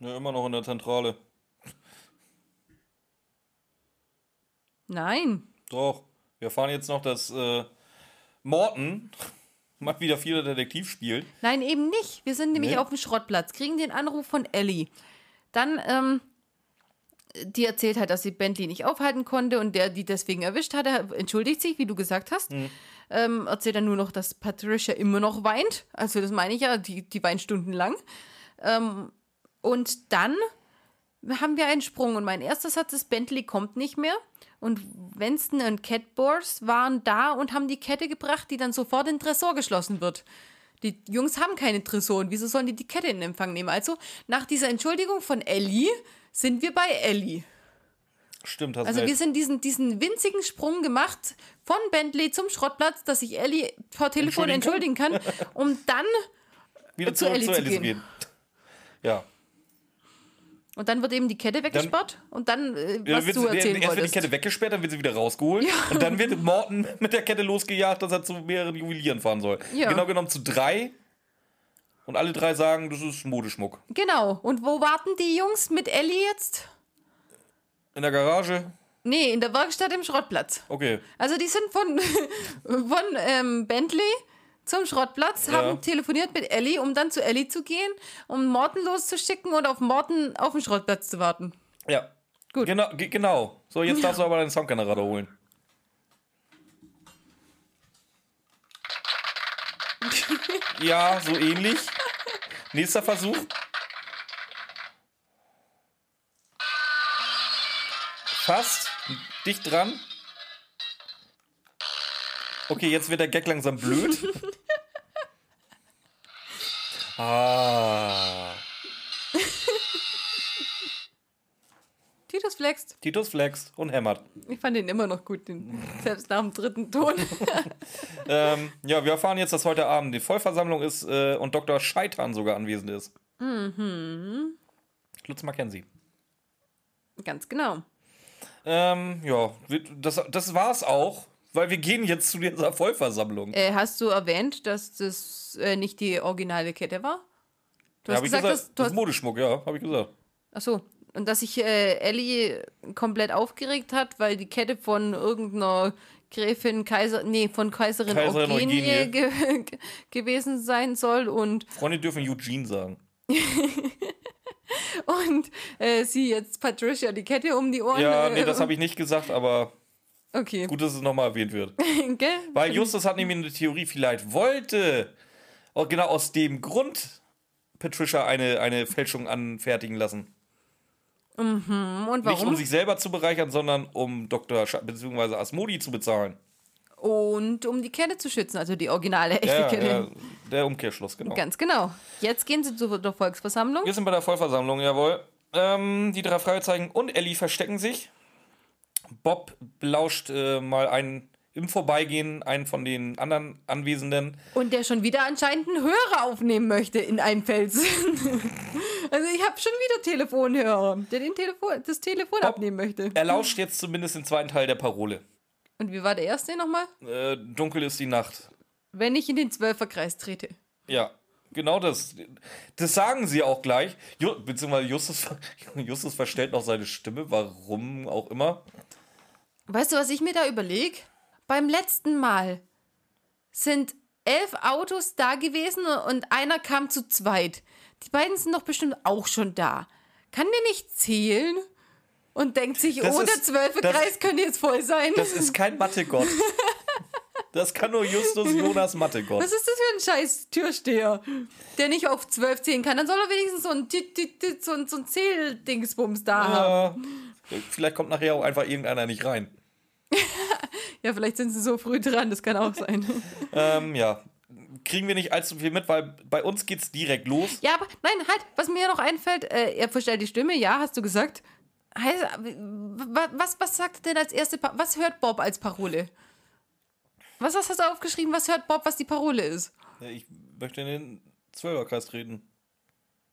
Ja, immer noch in der Zentrale. Nein. Doch. Wir erfahren jetzt noch, dass äh, Morton mal wieder viel Detektiv spielt. Nein, eben nicht. Wir sind nämlich Nee. auf dem Schrottplatz, kriegen den Anruf von Ellie. Dann, ähm, die erzählt halt, dass sie Bentley nicht aufhalten konnte und der die deswegen erwischt hatte, entschuldigt sich, wie du gesagt hast. Ähm, erzählt dann nur noch, dass Patricia immer noch weint. Also, das meine ich ja, die, die weint stundenlang. Ähm, und dann haben wir einen Sprung und mein erster Satz ist, Bentley kommt nicht mehr. Und Winston und Catboars waren da und haben die Kette gebracht, die dann sofort in den Tresor geschlossen wird. Die Jungs haben keine Tresoren, wieso sollen die die Kette in Empfang nehmen? Also nach dieser Entschuldigung von Ellie sind wir bei Ellie. Stimmt, hast Also recht. wir sind diesen, diesen winzigen Sprung gemacht von Bentley zum Schrottplatz, dass sich Ellie per Telefon Entschuldigen kann, um dann wieder zu Ellie zu Ellie zu gehen. gehen. Ja. und dann wird eben die Kette weggesperrt und dann äh, Ja, was wird, du sie- erzählen erst wird die. Kette weggesperrt, dann wird sie wieder rausgeholt. Und dann wird Morton mit der Kette losgejagt, dass er zu mehreren Juwelieren fahren soll. Ja. Genau genommen zu drei. Und alle drei sagen, das ist Modeschmuck. Genau. Und wo warten die Jungs mit Ellie jetzt? In der Garage? Nee, in der Werkstatt im Schrottplatz. Okay. Also die sind von, von ähm, Bentley zum Schrottplatz, Ja. haben telefoniert mit Ellie, um dann zu Ellie zu gehen, um Morten loszuschicken und auf Morten auf dem Schrottplatz zu warten. Ja. Gut. Genau, ge- genau. So, jetzt darfst du aber deinen Soundgenerator holen. ja, so ähnlich. Nächster Versuch. Fast. Dicht dran. Okay, jetzt wird der Gag langsam blöd. ah. Titus flext. Titus flext und hämmert. Ich fand den immer noch gut, den, selbst nach dem dritten Ton. Ähm, ja, wir erfahren jetzt, dass heute Abend die Vollversammlung ist äh, und Dr. Scheitan sogar anwesend ist. Mhm. Lutz Mackenzie. Ganz genau. Ähm, ja, das, das war's auch, weil wir gehen jetzt zu dieser Vollversammlung. Äh, hast du erwähnt, dass das äh, nicht die originale Kette war? Du ja, hast gesagt, gesagt, dass, du das hast, ist Modeschmuck, ja, habe ich gesagt. ach so, und dass sich äh, Ellie komplett aufgeregt hat, weil die Kette von irgendeiner Gräfin Kaiser, nee, von Kaiserin, Kaiserin Eugenie, Eugenie. Ge ge gewesen sein soll und, Freunde dürfen Eugene sagen. und äh, sie jetzt Patricia die Kette um die Ohren. Ja, äh, nee, das habe ich nicht gesagt, aber Okay, gut, dass es nochmal erwähnt wird. gell? Weil Justus hat nämlich eine Theorie, vielleicht wollte auch genau aus dem Grund Patricia eine, eine Fälschung anfertigen lassen. Und Nicht warum? um sich selber zu bereichern, sondern um Dr. Sch bzw. Asmodi zu bezahlen. Und um die Kette zu schützen, also die originale echte Ja, Kette. ja, der Umkehrschluss, genau. Ganz genau. Jetzt gehen sie zur Volksversammlung. Wir sind bei der Vollversammlung, jawohl. Ähm, die drei Fragezeichen und Ellie verstecken sich. Bob belauscht äh, mal einen im Vorbeigehen einen von den anderen Anwesenden. Und der schon wieder anscheinend einen Hörer aufnehmen möchte in einem Fels. also ich habe schon wieder Telefonhörer, der den Telefon, das Telefon abnehmen möchte. Er lauscht jetzt zumindest den zweiten Teil der Parole. Und wie war der erste nochmal? Äh, dunkel ist die Nacht. Wenn ich in den Zwölferkreis trete. Ja, genau das. Das sagen sie auch gleich. Ju beziehungsweise Justus, Justus verstellt noch seine Stimme, warum auch immer. Weißt du, was ich mir da überlege? Beim letzten Mal sind elf Autos da gewesen und einer kam zu zweit. Die beiden sind doch bestimmt auch schon da. Kann der nicht zählen? Und denkt sich, Das oh, ist- der Zwölferkreis das- könnte jetzt voll sein. Das ist kein Mathegott. Das kann nur Justus Jonas Mathegott. Was ist das für ein scheiß Türsteher, der nicht auf zwölf zählen kann? Dann soll er wenigstens so ein, Tit, Tit, Tit, so ein, so ein Zähldingsbums da haben. Vielleicht kommt nachher auch einfach irgendeiner nicht rein. Ja, vielleicht sind sie so früh dran, das kann auch sein. Ähm, ja. Kriegen wir nicht allzu viel mit, weil bei uns geht's direkt los. Ja, aber nein, halt, was mir noch einfällt, äh, er verstellt die Stimme, ja, hast du gesagt. Heißt, wa- was, was sagt denn als erste, pa was hört Bob als Parole? Was hast du aufgeschrieben, was hört Bob, was die Parole ist? Ich möchte in den Zwölferkreis treten.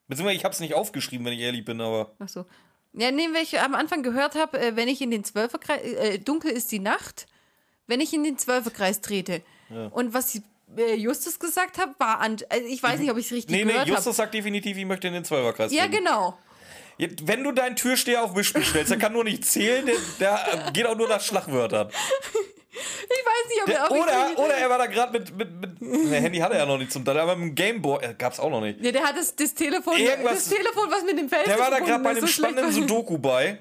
Beziehungsweise ich habe es nicht aufgeschrieben, wenn ich ehrlich bin, aber Ach so. Ja, nee, weil ich am Anfang gehört habe, äh, wenn ich in den Zwölferkreis, äh, dunkel ist die Nacht, wenn ich in den Zwölferkreis trete. Und was äh, Justus gesagt hat, war an. Also ich weiß nicht, ob ich es richtig Nee, nee, gehört Justus habe. sagt definitiv, ich möchte in den Zwölferkreis Ja, treten. genau. Wenn du deinen Türsteher auf Mischspiel stellst, der kann nur nicht zählen, der, der geht auch nur nach Schlagwörtern. Ich weiß nicht, ob, Der, ob ich oder, oder er war da gerade mit, mit, mit ne, Handy hatte er noch nicht zum Teil, aber mit dem Gameboy, äh, gab's auch noch nicht. Ja, der hat das, das Telefon, Irgendwas- das Telefon, was mit dem Feld Der war da gerade bei dem dem spannenden Sudoku bei.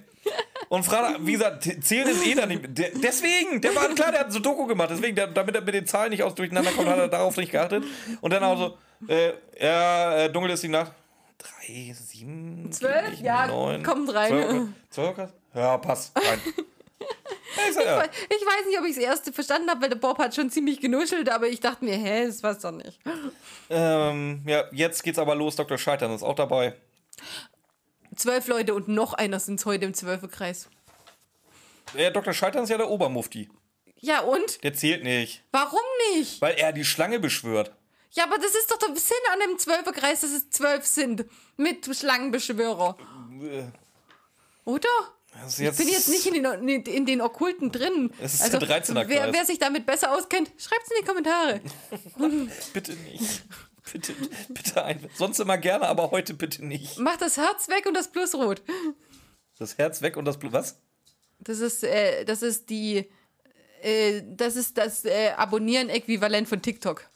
Und fragt, wie gesagt, zählen ist eh da nicht. Der, deswegen, der war klar, der hat ein Sudoku gemacht. Deswegen, der, damit er mit den Zahlen nicht aus durcheinander kommt, hat er darauf nicht geachtet. Und dann auch so, äh, ja, äh, dunkel ist die Nacht. Drei, sieben, Zwölf? nicht, Ja, neun, kommt rein. Zwölf, zwölf, ja, passt, rein. Ich ja. Ich weiß nicht, ob ich das erste verstanden habe, weil der Bob hat schon ziemlich genuschelt, aber ich dachte mir, hä, das war's doch nicht. Ähm, ja, jetzt geht's aber los. Dr. Scheitern ist auch dabei. Zwölf Leute und noch einer sind heute im Zwölferkreis. Ja, Dr. Scheitern ist ja der Obermufti. Ja, und? Der zählt nicht, Warum nicht? weil er die Schlange beschwört. Ja, aber das ist doch der Sinn an dem Zwölferkreis, dass es zwölf sind. Mit Schlangenbeschwörer. Oder? Das ist Ich bin jetzt nicht in den, in, den Okkulten drin. Also, Es ist der 13er wer, Kreis. wer sich damit besser auskennt, schreibt es in die Kommentare. Bitte nicht. Bitte, bitte ein. Sonst immer gerne, aber heute bitte nicht. Macht das Herz weg und das Plus rot. Das Herz weg und das Blut. Was? Das ist, äh, das ist die, äh, das ist das äh, Abonnieren-Äquivalent von TikTok.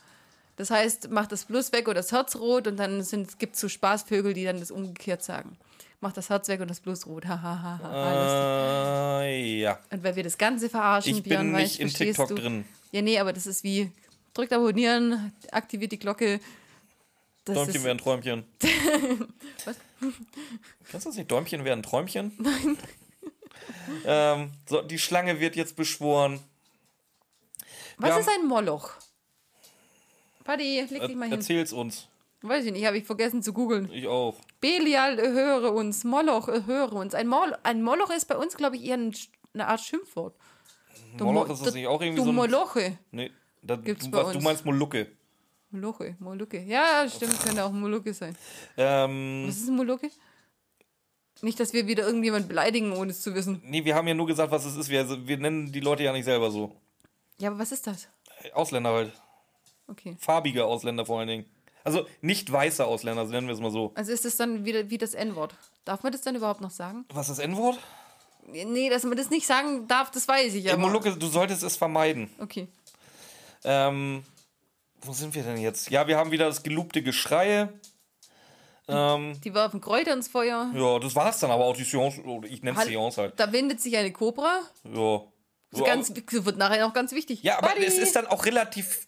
Das heißt, macht das Plus weg und das Herz rot und dann gibt es so Spaßvögel, die dann das umgekehrt sagen. Macht das Herz weg und das Plus rot. Ha, ha, ha, ha. Äh, ja. Und weil wir das Ganze verarschen, Ich Björn, bin nicht in TikTok du? drin. Ja, nee, aber das ist wie, drückt abonnieren, aktiviert die Glocke. Das Däumchen wären Träumchen. Was? Kennst du das nicht? Däumchen wären Träumchen? Nein. ähm, so, die Schlange wird jetzt beschworen. was wir ist ein Moloch? Paddy, leg dich mal hin. erzähl's uns. Weiß ich nicht, habe ich vergessen zu googeln. Ich auch. Belial, höre uns. Moloch, höre uns. Ein, Mol ein Moloch ist bei uns, glaube ich, eher ein, eine Art Schimpfwort. Du Moloch Mo- ist das du- nicht auch irgendwie Du so ein. Moloche. Nee, da, Gibt's du, bei was, du uns. meinst Molucke. Moloche, Molucke. Ja, stimmt, könnte auch Molucke sein. Ähm, Was ist ein Molucke? Nicht, dass wir wieder irgendjemand beleidigen, ohne es zu wissen. nee, wir haben ja nur gesagt, was es ist. Wir, wir nennen die Leute ja nicht selber so. Ja, aber was ist das? Ausländer halt. Okay. Farbige Ausländer vor allen Dingen. Also nicht weiße Ausländer, so nennen wir es mal so. Also ist das dann wieder wie das N-Wort. Darf man das dann überhaupt noch sagen? Was ist das N-Wort? Nee, dass man das nicht sagen darf, das weiß ich Ja. Molucke, du solltest es vermeiden. Okay. Ähm, wo sind wir denn jetzt? Ja, wir haben wieder das gelobte Geschreie. Ähm, Die werfen Kräuter ins Feuer. ja, das war's dann aber auch die Seance, ich nenne es. Seance halt. Da windet sich eine Kobra. Ja. Das ganz, das wird nachher noch ganz wichtig. Ja, aber Buddy! es ist dann auch relativ.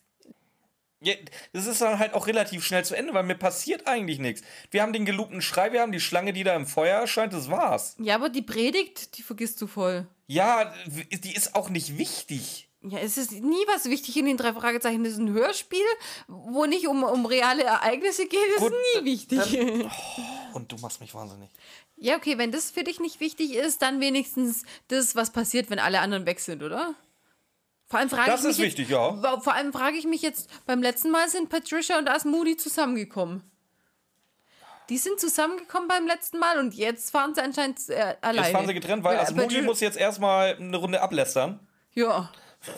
Ja, das ist dann halt auch relativ schnell zu Ende, weil mir passiert eigentlich nichts. Wir haben den gelobten Schrei, wir haben die Schlange, die da im Feuer erscheint, das war's. Ja, aber die Predigt, die vergisst du voll. Ja, die ist auch nicht wichtig. Ja, es ist nie was wichtig in den drei Fragezeichen. Das ist ein Hörspiel, wo nicht um, um reale Ereignisse geht. Das Gut, ist nie wichtig. Und du machst mich wahnsinnig. ja, okay, wenn das für dich nicht wichtig ist, dann wenigstens das, was passiert, wenn alle anderen weg sind, oder? Vor allem frage Das ich mich ist wichtig, ja. jetzt, Vor allem frage ich mich jetzt, beim letzten Mal sind Patricia und Asmoody zusammengekommen. Die sind zusammengekommen beim letzten Mal und jetzt fahren sie anscheinend äh, alleine. Jetzt fahren sie getrennt, weil Ja, Asmodi muss jetzt erstmal eine Runde ablästern. Ja,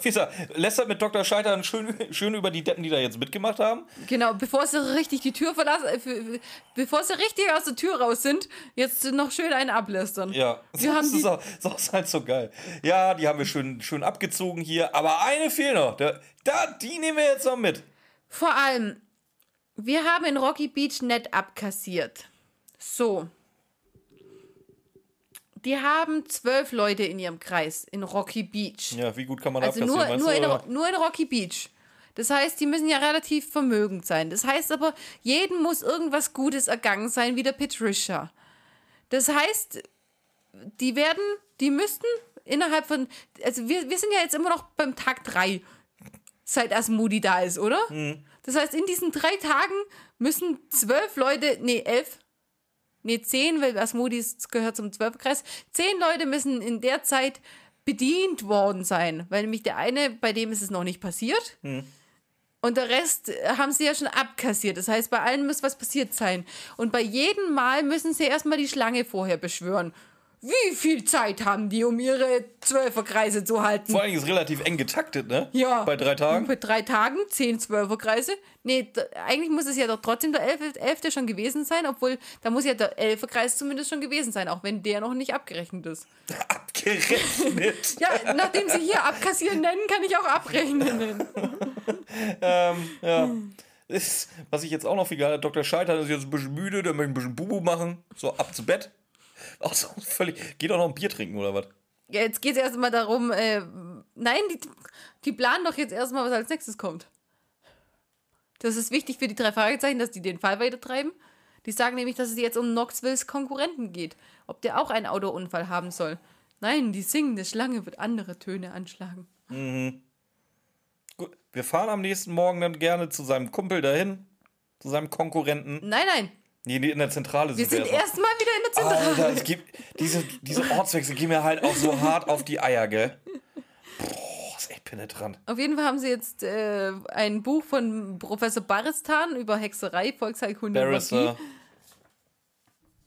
Gesagt, lästert mit Dr. Scheitern schön, schön über die Deppen, die da jetzt mitgemacht haben. genau, bevor sie richtig die Tür verlassen, äh, bevor sie richtig aus der Tür raus sind, jetzt noch schön einen ablästern. Ja, Wir haben das die- ist, auch, das ist halt so geil. Ja, die haben wir schön, schön abgezogen hier. Aber eine fehlt noch. Da, da, die nehmen wir jetzt noch mit. Vor allem, wir haben in Rocky Beach nett abkassiert. So. Die haben zwölf Leute in ihrem Kreis in Rocky Beach. Ja, wie gut kann man Also nur, nur, in, nur in Rocky Beach. Das heißt, die müssen ja relativ vermögend sein. Das heißt aber, jedem muss irgendwas Gutes ergangen sein, wie der Patricia. Das heißt, die werden, die müssten innerhalb von, also wir, wir sind ja jetzt immer noch beim Tag 3, seit Asmodi da ist, oder? Mhm. Das heißt, in diesen drei Tagen müssen zwölf Leute, nee, elf, nee, zehn, weil Asmodi ist- gehört zum Zwölfkreis, zehn Leute müssen in der Zeit bedient worden sein, weil nämlich der eine, bei dem ist es noch nicht passiert. Und der Rest äh, haben sie ja schon abkassiert. Das heißt, bei allen muss was passiert sein. Und bei jedem Mal müssen sie erstmal die Schlange vorher beschwören. Wie viel Zeit haben die, um ihre Zwölferkreise zu halten? Vor allem ist es relativ eng getaktet, ne? Ja. Bei drei Tagen. Bei drei Tagen, zehn Zwölferkreise. Nee, d- eigentlich muss es ja doch trotzdem der Elf- Elfte schon gewesen sein, obwohl da muss ja der Elferkreis zumindest schon gewesen sein, auch wenn der noch nicht abgerechnet ist. Abgerechnet. Ja, nachdem sie hier abkassieren nennen, kann ich auch abrechnen nennen. ähm, ja. Ist, was ich jetzt auch noch viel geil Dr. Scheiter ist jetzt ein bisschen müde, der möchte ein bisschen Bubu machen. So, ab zu Bett. Auch so völlig. Geht auch noch ein Bier trinken oder was? Ja, jetzt geht es erstmal darum, äh, nein, die, die planen doch jetzt erstmal, was als nächstes kommt. Das ist wichtig für die drei Fragezeichen, dass die den Fall weitertreiben. Die sagen nämlich, dass es jetzt um Knoxvilles Konkurrenten geht. Ob der auch einen Autounfall haben soll. Nein, die singende Schlange wird andere Töne anschlagen. Gut, wir fahren am nächsten Morgen dann gerne zu seinem Kumpel dahin. Zu seinem Konkurrenten. Nein, nein, Nee, in der Zentrale wir sind erstmal. erstmal der Zentrale. Alter, es gibt, diese, diese Ortswechsel gehen mir halt auch so hart auf die Eier, gell? Boah, ist echt penetrant. Auf jeden Fall haben sie jetzt äh, ein Buch von Professor Baristan über Hexerei, Volksheilkunde und Barrister.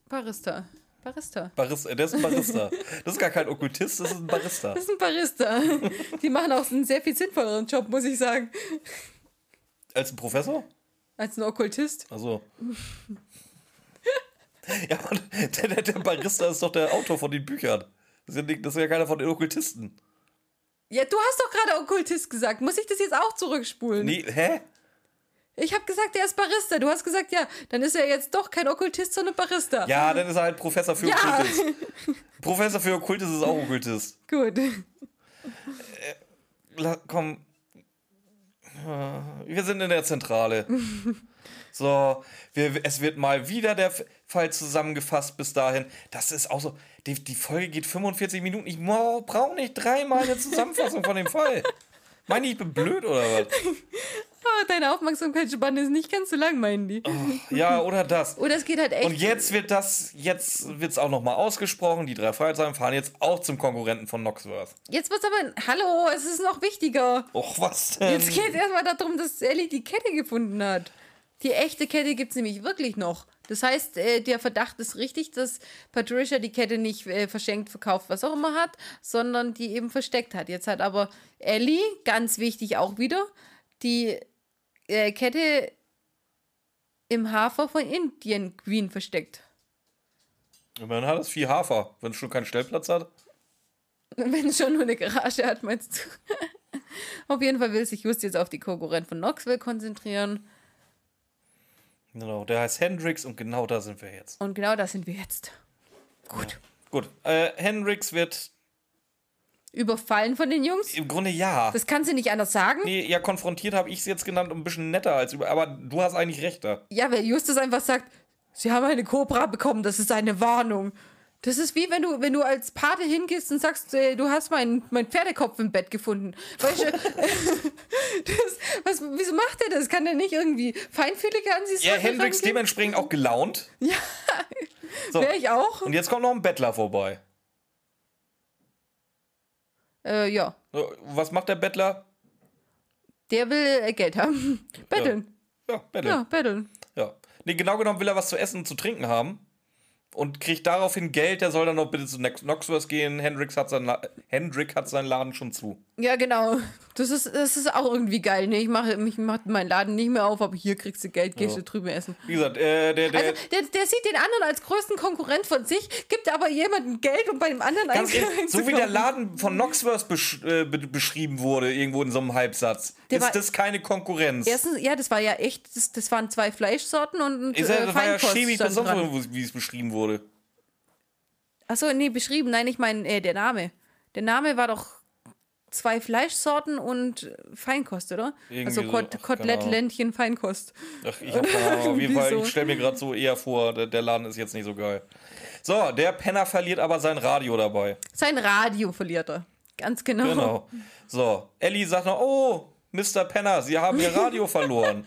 Barista. Barista. Barista, der ist ein Barista. Das ist gar kein Okkultist, das ist ein Barista. Das ist ein Barista. Die machen auch einen sehr viel sinnvolleren Job, muss ich sagen, Als ein Professor? als ein Okkultist. Also. Ja, aber der, der, Barista ist doch der Autor von den Büchern. Das ist ja, das ist ja keiner von den Okkultisten. Ja, du hast doch gerade Okkultist gesagt. Muss ich das jetzt auch zurückspulen? Nee, hä? Ich habe gesagt, der ist Barista. Du hast gesagt, ja, dann ist er jetzt doch kein Okkultist, sondern Barista. Ja, dann ist er halt Professor für Ja. Okkultist. Professor für Okkultist ist auch Okkultist. Gut. La, komm. Wir sind in der Zentrale. So, wir, es wird mal wieder der F- Fall zusammengefasst bis dahin. Das ist auch so. Die, die Folge geht 45 Minuten. Ich brauche nicht dreimal eine Zusammenfassung von dem Fall. Meine ich, ich bin blöd oder was? Ah, deine Aufmerksamkeitsspanne ist nicht ganz so lang, meinen die. Ja, oder das. Oder es geht halt echt. Und jetzt wird das, jetzt wird es auch nochmal ausgesprochen. Die drei Freiheitsheim fahren jetzt auch zum Konkurrenten von Knoxworth. Jetzt wird's aber. Hallo, es ist noch wichtiger. Och, was denn? Jetzt geht es erstmal darum, dass Ellie die Kette gefunden hat. Die echte Kette gibt es nämlich wirklich noch. Das heißt, äh, der Verdacht ist richtig, dass Patricia die Kette nicht äh, verschenkt, verkauft, was auch immer hat, sondern die eben versteckt hat. Jetzt hat aber Ellie, ganz wichtig auch wieder, die äh, Kette im Hafer von Indian Queen versteckt. Man hat das Vieh Hafer, wenn es schon keinen Stellplatz hat. Wenn es schon nur eine Garage hat, meinst du? auf jeden Fall will sich Just jetzt auf die Konkurrent von Knoxville konzentrieren. Genau, der heißt Hendrix und genau da sind wir jetzt. Und genau das sind wir jetzt. Gut. Gut, äh, Hendrix wird Überfallen von den Jungs? im Grunde ja. Das kann sie nicht anders sagen. Nee, ja, konfrontiert habe ich es jetzt genannt, ein bisschen netter als über. Aber du hast eigentlich recht da. Ja, weil Justus einfach sagt, sie haben eine Cobra bekommen, das ist eine Warnung. Das ist wie wenn du, wenn du als Pate hingehst und sagst, äh, du hast meinen mein Pferdekopf im Bett gefunden. Weißt du, das, was, wieso macht er das? Kann er nicht irgendwie feinfühliger an sich Ja, Hendrix dementsprechend auch gelaunt. Ja, So, wäre ich auch. und jetzt kommt noch ein Bettler vorbei. Äh, ja, was macht der Bettler? der will äh, Geld haben. Betteln. Ja, betteln. Ja, betteln. Ja. Nee, genau genommen will er was zu essen und zu trinken haben. Und kriegt daraufhin Geld, der soll dann noch bitte zu Nox- Knoxworth gehen. Hendrix hat sein La hat seinen Laden schon zu. Ja, genau. Das ist, das ist auch irgendwie geil. Ne? Ich mache ich mach meinen Laden nicht mehr auf, aber hier kriegst du Geld, gehst du drüben essen. Wie gesagt, äh, der, der, Also, der, der sieht den anderen als größten Konkurrent von sich, gibt aber jemandem Geld, um bei dem anderen ganz ehrlich, so wie der. Laden von Knoxworth besch äh, be beschrieben wurde, irgendwo in so einem Halbsatz, Der ist war- das keine Konkurrenz. Erstens, ja, das war ja echt, das, das waren zwei Fleischsorten und ja, äh, das war ja chemisch wo, wie es beschrieben wurde. Achso, nee, beschrieben. Nein, ich meine äh, der Name. Der Name war doch zwei Fleischsorten und Feinkost, oder? Irgendwie also so, Kot ach, Kotelett, Ahnung. Ländchen, Feinkost. Ach, ich hab keine Ahnung. Auf jeden Irgendwie Fall, so. ich stelle mir gerade so eher vor, der, der Laden ist jetzt nicht so geil. So, der Penner verliert aber sein Radio dabei. Sein Radio verliert er. Ganz genau. Genau. So, Ellie sagt noch, oh, Mr. Penner, Sie haben Ihr Radio verloren.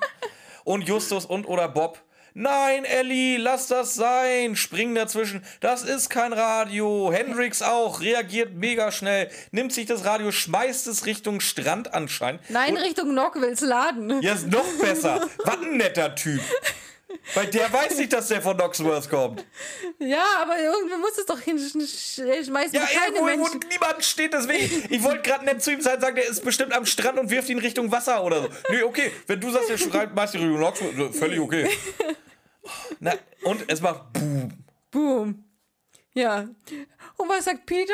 Und Justus und oder Bob, nein, Ellie, lass das sein, springen dazwischen, das ist kein Radio. Hendrix auch, reagiert mega schnell, nimmt sich das Radio, schmeißt es Richtung Strand anscheinend. Nein, Richtung Knockvilles Laden. Ja, ist noch besser. Was ein netter Typ. Weil der weiß nicht, dass der von Knoxworth kommt. Ja, aber irgendwo muss es doch hinschmeißen. Ja, irgendwo, wo Menschen. niemand steht, deswegen. Ich wollte gerade nett zu ihm sein, sagen, der ist bestimmt am Strand und wirft ihn Richtung Wasser oder so. Nee, okay, wenn du sagst, der schreibt Meister Knoxworth, völlig okay. Na, und es macht Boom. Boom. Ja. Und was sagt Peter?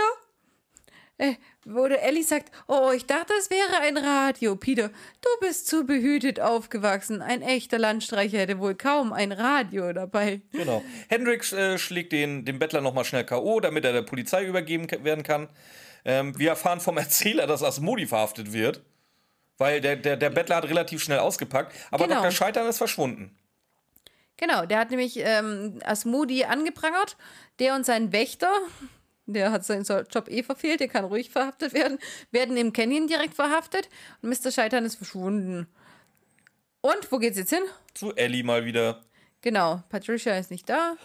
Äh, oder Ellie sagt, oh, ich dachte, es wäre ein Radio. Peter, du bist zu behütet aufgewachsen. Ein echter Landstreicher hätte wohl kaum ein Radio dabei. Genau. Hendrix äh, schlägt den, den Bettler nochmal schnell K.O., damit er der Polizei übergeben werden kann. Ähm, wir erfahren vom Erzähler, dass Asmodi verhaftet wird. Weil der, der, der Bettler hat relativ schnell ausgepackt. Aber Genau. Dr. Scheitern ist verschwunden. Genau, der hat nämlich ähm, Asmodi angeprangert. Der und sein Wächter, der hat seinen Job eh verfehlt, der kann ruhig verhaftet werden, werden im Canyon direkt verhaftet. Und Mr. Scheitern ist verschwunden. Und wo geht's jetzt hin? Zu Ellie mal wieder. Genau, Patricia ist nicht da.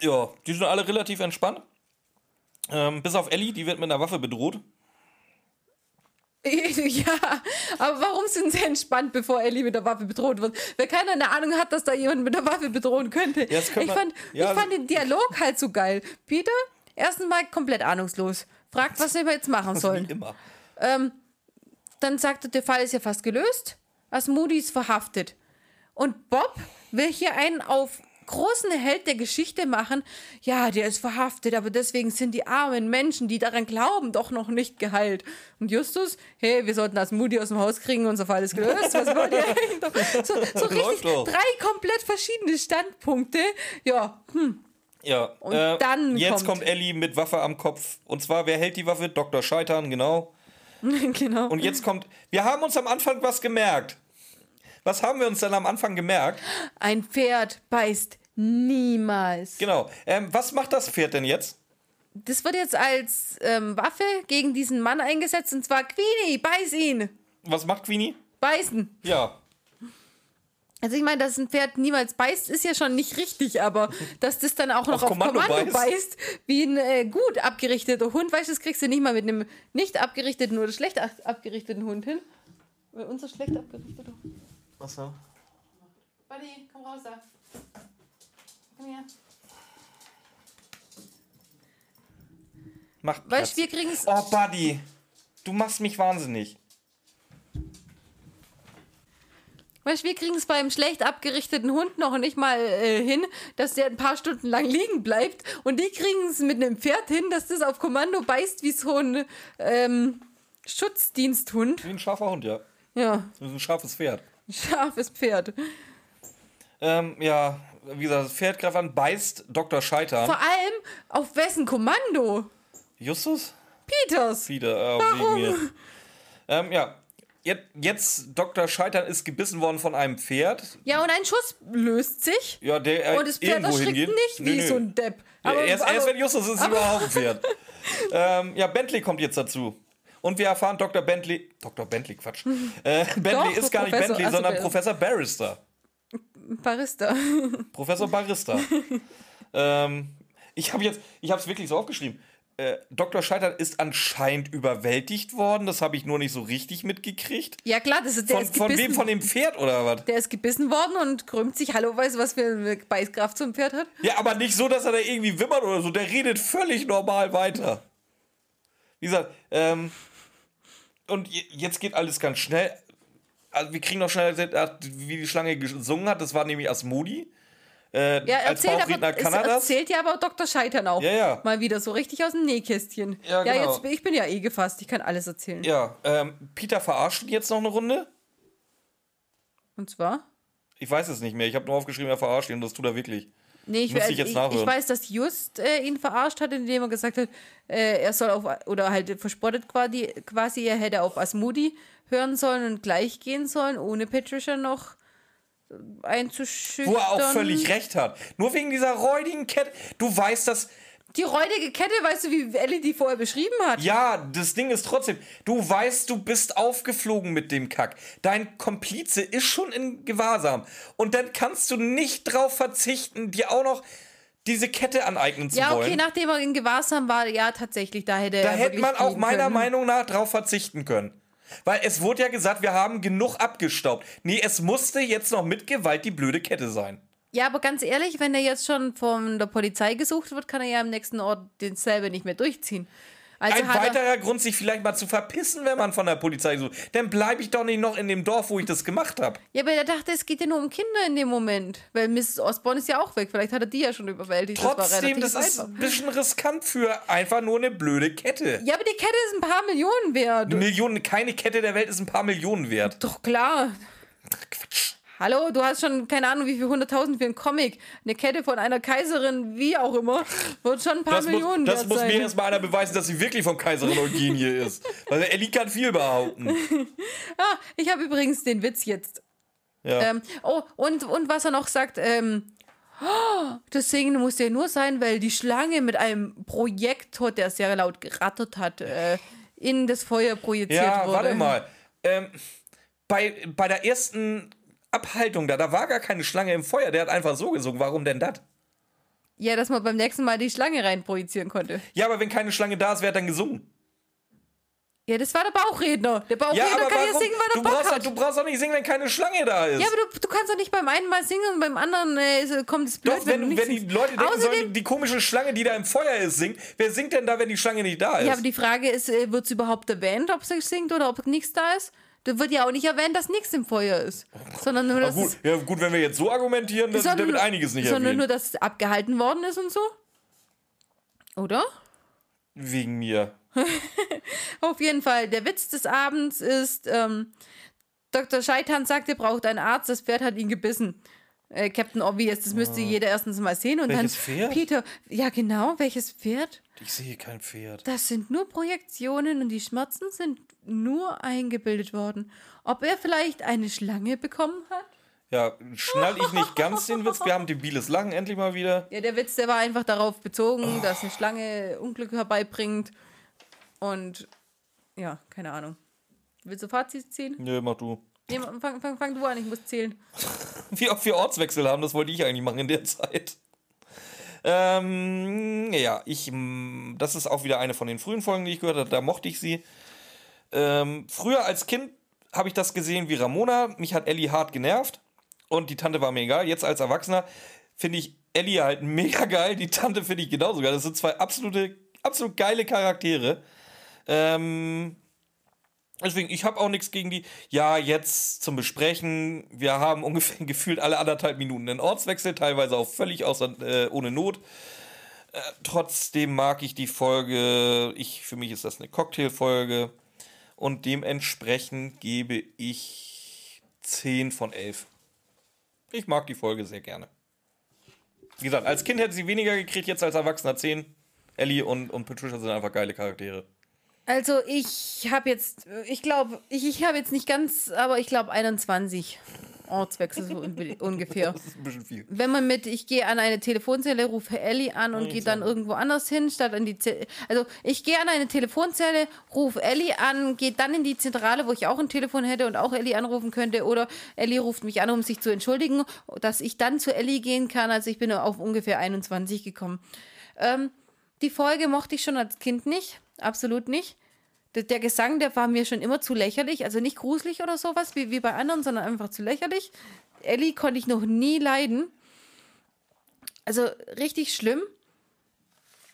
Ja, die sind alle relativ entspannt. Ähm, bis auf Ellie, die wird mit einer Waffe bedroht. Ja, aber warum sind sie entspannt, bevor Ellie mit der Waffe bedroht wird? Weil keiner eine Ahnung hat, dass da jemand mit der Waffe bedrohen könnte. das ich, man- fand, ja, ich fand den Dialog halt so geil. Peter, erstens mal komplett ahnungslos. Fragt, was wir jetzt machen sollen. Wie immer. Dann sagt er, der Fall ist ja fast gelöst. Asmodi ist verhaftet. Und Bob will hier einen auf großen Held der Geschichte machen. Ja, der ist verhaftet, aber deswegen sind die armen Menschen, die daran glauben, doch noch nicht geheilt. Und Justus, hey, wir sollten Asmodi aus dem Haus kriegen, unser Fall ist gelöst. Was wollt ihr eigentlich? So, so richtig drei komplett verschiedene Standpunkte. Ja, hm, Ja, Und äh, dann jetzt kommt- kommt Ellie mit Waffe am Kopf. Und zwar, wer hält die Waffe? Dr. Scheitern, genau. genau. Und jetzt kommt, wir haben uns am Anfang was gemerkt. Was haben wir uns dann am Anfang gemerkt? Ein Pferd beißt niemals. Genau. Ähm, was macht das Pferd denn jetzt? Das wird jetzt als ähm, Waffe gegen diesen Mann eingesetzt und zwar Queenie, beiß ihn! Was macht Queenie? Beißen! Ja. Also ich meine, dass ein Pferd niemals beißt, ist ja schon nicht richtig, aber dass das dann auch noch Auf auf Kommando, Kommando beißt. beißt. wie ein äh, gut abgerichteter Hund, weißt du, das kriegst du nicht mal mit einem nicht abgerichteten oder schlecht ab- abgerichteten Hund hin. Weil unser schlecht abgerichteter Hund. Was da? Buddy, komm raus da. Komm her. Macht Weißt Platz. du, wir kriegen's. Oh, Buddy. Du machst mich wahnsinnig. Weißt, wir kriegen es beim schlecht abgerichteten Hund noch nicht mal äh, hin, dass der ein paar Stunden lang liegen bleibt. Und die kriegen es mit einem Pferd hin, dass das auf Kommando beißt wie so ein ähm, Schutzdiensthund. Wie ein scharfer Hund, ja. Ja, Das ist ein scharfes Pferd. ein scharfes Pferd. Ähm, ja, wie gesagt, das Pferd greift an, beißt Dr. Scheitern. Vor allem auf wessen Kommando? Justus? Peters. Wieder, äh, Warum? wegen mir. Ähm, ja. Jetzt, jetzt, Dr. Scheitern ist gebissen worden von einem Pferd. Ja, und ein Schuss löst sich. Ja, der äh, Und das Pferd erschrickt nicht wie Nö, nö. so ein Depp. Ja, erst, erst wenn Justus ist, aber- überhaupt ein Pferd. ähm, ja, Bentley kommt jetzt dazu. Und wir erfahren, Dr. Bentley. Dr. Bentley, Quatsch. Äh, Bentley Doch, ist gar nicht Professor- Bentley, ach so, sondern Professor Barrister. Barista. Professor Barrister. ähm, ich habe jetzt, ich habe es wirklich so aufgeschrieben. Äh, Dr. Scheitern ist anscheinend überwältigt worden. Das habe ich nur nicht so richtig mitgekriegt. Ja klar, das ist, der Von, ist von wem? Von dem Pferd oder was? Der ist gebissen worden und krümmt sich. Hallo, weißt du, was für eine Beißkraft ein Pferd hat? Ja, aber nicht so, dass er da irgendwie wimmert oder so. Der redet völlig normal weiter. Wie gesagt, ähm, und je- jetzt geht alles ganz schnell. Also wir kriegen noch schnell, erzählt, wie die Schlange gesungen hat. Das war nämlich Asmodi. Äh, Ja, erzählt aber, kann es er das. erzählt ja aber auch Dr. Scheitern auch. Ja, ja. Mal wieder so richtig aus dem Nähkästchen. Ja, genau. jetzt, ich bin ja eh gefasst, ich kann alles erzählen. Ja, ähm, Peter verarscht ihn jetzt noch eine Runde. Und zwar? Ich weiß es nicht mehr. Ich habe nur aufgeschrieben, er verarscht ihn und das tut er wirklich. Nee, ich, ich, ich jetzt ich, nachhören. weiß, dass Just äh, ihn verarscht hat, indem er gesagt hat, äh, er soll auf, oder halt verspottet quasi, quasi, er hätte auf Asmodi hören sollen und gleich gehen sollen, ohne Patricia noch einzuschüchtern. Wo er auch völlig recht hat. Nur wegen dieser räudigen Kette. Du weißt, dass. Die räudige Kette, weißt du, wie Ellie die vorher beschrieben hat? Ja, das Ding ist trotzdem. Du weißt, du bist aufgeflogen mit dem Kack. Dein Komplize ist schon in Gewahrsam. Und dann kannst du nicht drauf verzichten, dir auch noch diese Kette aneignen zu Ja, okay, wollen. nachdem er in Gewahrsam war, ja, tatsächlich, da hätte Da hätte man auch meiner können. Meinung nach drauf verzichten können. Weil es wurde ja gesagt, wir haben genug abgestaubt. Nee, es musste jetzt noch mit Gewalt die blöde Kette sein. Ja, aber ganz ehrlich, wenn er jetzt schon von der Polizei gesucht wird, kann er ja am nächsten Ort denselbe nicht mehr durchziehen. Also Ein er, weiterer Grund, sich vielleicht mal zu verpissen, wenn man von der Polizei sucht. Dann bleibe ich doch nicht noch in dem Dorf, wo ich das gemacht habe. ja, aber er dachte, es geht ja nur um Kinder in dem Moment. Weil Mrs. Osborne ist ja auch weg. Vielleicht hat er die ja schon überwältigt. Trotzdem, relativ das ist ein bisschen riskant für einfach nur eine blöde Kette. Ja, aber die Kette ist ein paar Millionen wert. Millionen, keine Kette der Welt ist ein paar Millionen wert. Doch klar. Quatsch. Hallo, du hast schon keine Ahnung, wie viel hunderttausend für einen Comic. Eine Kette von einer Kaiserin, wie auch immer, wird schon ein paar Das, muss, Millionen das wert muss sein. mir erstmal einer beweisen, dass sie wirklich von Kaiserin Eugenie ist. Weil Ellie kann viel behaupten. ah, ich habe übrigens den Witz jetzt. Ja. Ähm, oh, und, und was er noch sagt, ähm, oh, das Singen muss ja nur sein, weil die Schlange mit einem Projektor, der sehr laut gerattert hat, äh, in das Feuer projiziert Ja, wurde. warte mal. Ähm, bei, bei der ersten Abhaltung da, da war gar keine Schlange im Feuer. Der hat einfach so gesungen. Warum denn das? Ja, dass man beim nächsten Mal die Schlange rein projizieren konnte. Ja, aber wenn keine Schlange da ist, wer hat dann gesungen? Ja, das war der Bauchredner. Der Ja, Bauchredner aber kann ja warum? singen, weil du, er Bock brauchst, hat. du brauchst doch nicht singen, wenn keine Schlange da ist. Ja, aber du, du kannst doch nicht beim einen Mal singen und beim anderen äh, kommt es blöd, Doch, wenn, du wenn, nicht die. Leute denken Außerdem, sollen, die komische Schlange, die da im Feuer ist, singt, wer singt denn da, wenn die Schlange nicht da ist? ja, aber die Frage ist, äh, wird es überhaupt erwähnt, ob sie singt oder ob nichts da ist? Da wird ja auch nicht erwähnt, dass nichts im Feuer ist. Sondern nur, dass, gut, ja, gut, wenn wir jetzt so argumentieren, dann sondern, wird einiges nicht sondern erwähnt. nur, dass es abgehalten worden ist und so. Oder? Wegen mir. Auf jeden Fall, der Witz des Abends ist, ähm, Dr. Scheitan sagt, er braucht einen Arzt, das Pferd hat ihn gebissen. Äh, Captain Obvious, das müsste jeder erstens mal sehen. Und Ah. Welches dann Pferd? Peter, ja genau, welches Pferd? Ich sehe kein Pferd. Das sind nur Projektionen und die Schmerzen sind nur eingebildet worden. Ob er vielleicht eine Schlange bekommen hat? Ja, schnall ich nicht ganz den Witz. Wir haben debiles Lachen endlich mal wieder. Ja, der Witz, der war einfach darauf bezogen, Oh. dass eine Schlange Unglück herbeibringt. Und ja, keine Ahnung. Willst du Fazit ziehen? Nö, mach du. Nee, fang, fang, fang du an, ich muss zählen. Wie oft wir Ortswechsel haben, das wollte ich eigentlich machen in der Zeit. Ähm, ja, ich, das ist auch wieder eine von den frühen Folgen, die ich gehört habe. Da mochte ich sie. Ähm, früher als Kind habe ich das gesehen wie Ramona. Mich hat Ellie hart genervt und die Tante war mir egal. Jetzt als Erwachsener finde ich Ellie halt mega geil. Die Tante finde ich genauso geil. Das sind zwei absolute, absolut geile Charaktere. Ähm, Deswegen, ich habe auch nichts gegen die. Ja, jetzt zum Besprechen. Wir haben ungefähr gefühlt alle anderthalb Minuten einen Ortswechsel, teilweise auch völlig außer, äh, ohne Not. Äh, trotzdem mag ich die Folge. Ich, für mich ist das eine Cocktailfolge. Und dementsprechend gebe ich 10 von 11. Ich mag die Folge sehr gerne. Wie gesagt, als Kind hätte sie weniger gekriegt, jetzt als Erwachsener 10. Ellie und, und Patricia sind einfach geile Charaktere. Also ich habe jetzt, ich glaube, ich, ich habe jetzt nicht ganz, aber ich glaube 21 Ortswechsel so un- ungefähr. Das ist ein bisschen viel. Wenn man mit, ich gehe an eine Telefonzelle, rufe Ellie an und gehe dann irgendwo anders hin, statt an die Ze Also ich gehe an eine Telefonzelle, rufe Ellie an, gehe dann in die Zentrale, wo ich auch ein Telefon hätte und auch Ellie anrufen könnte. Oder Ellie ruft mich an, um sich zu entschuldigen, dass ich dann zu Ellie gehen kann. Also ich bin auf ungefähr 21 gekommen. Ähm, die Folge mochte ich schon als Kind nicht. Absolut nicht. Der, der Gesang, der war mir schon immer zu lächerlich. Also nicht gruselig oder sowas wie, wie bei anderen, sondern einfach zu lächerlich. Ellie konnte ich noch nie leiden. Also richtig schlimm.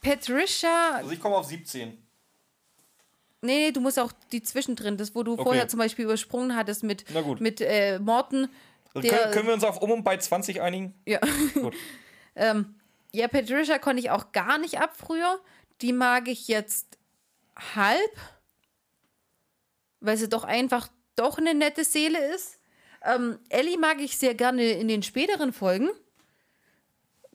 Patricia, Also ich komme auf 17. nee, nee, du musst auch die zwischendrin, das, wo du vorher zum Beispiel übersprungen hattest mit, mit äh, Morten. Also Der, können, können wir uns auf um und bei 20 einigen? ja. Gut. ja, Patricia konnte ich auch gar nicht ab früher. Die mag ich jetzt halb, weil sie doch einfach doch eine nette Seele ist. Ähm, Ellie mag ich sehr gerne in den späteren Folgen.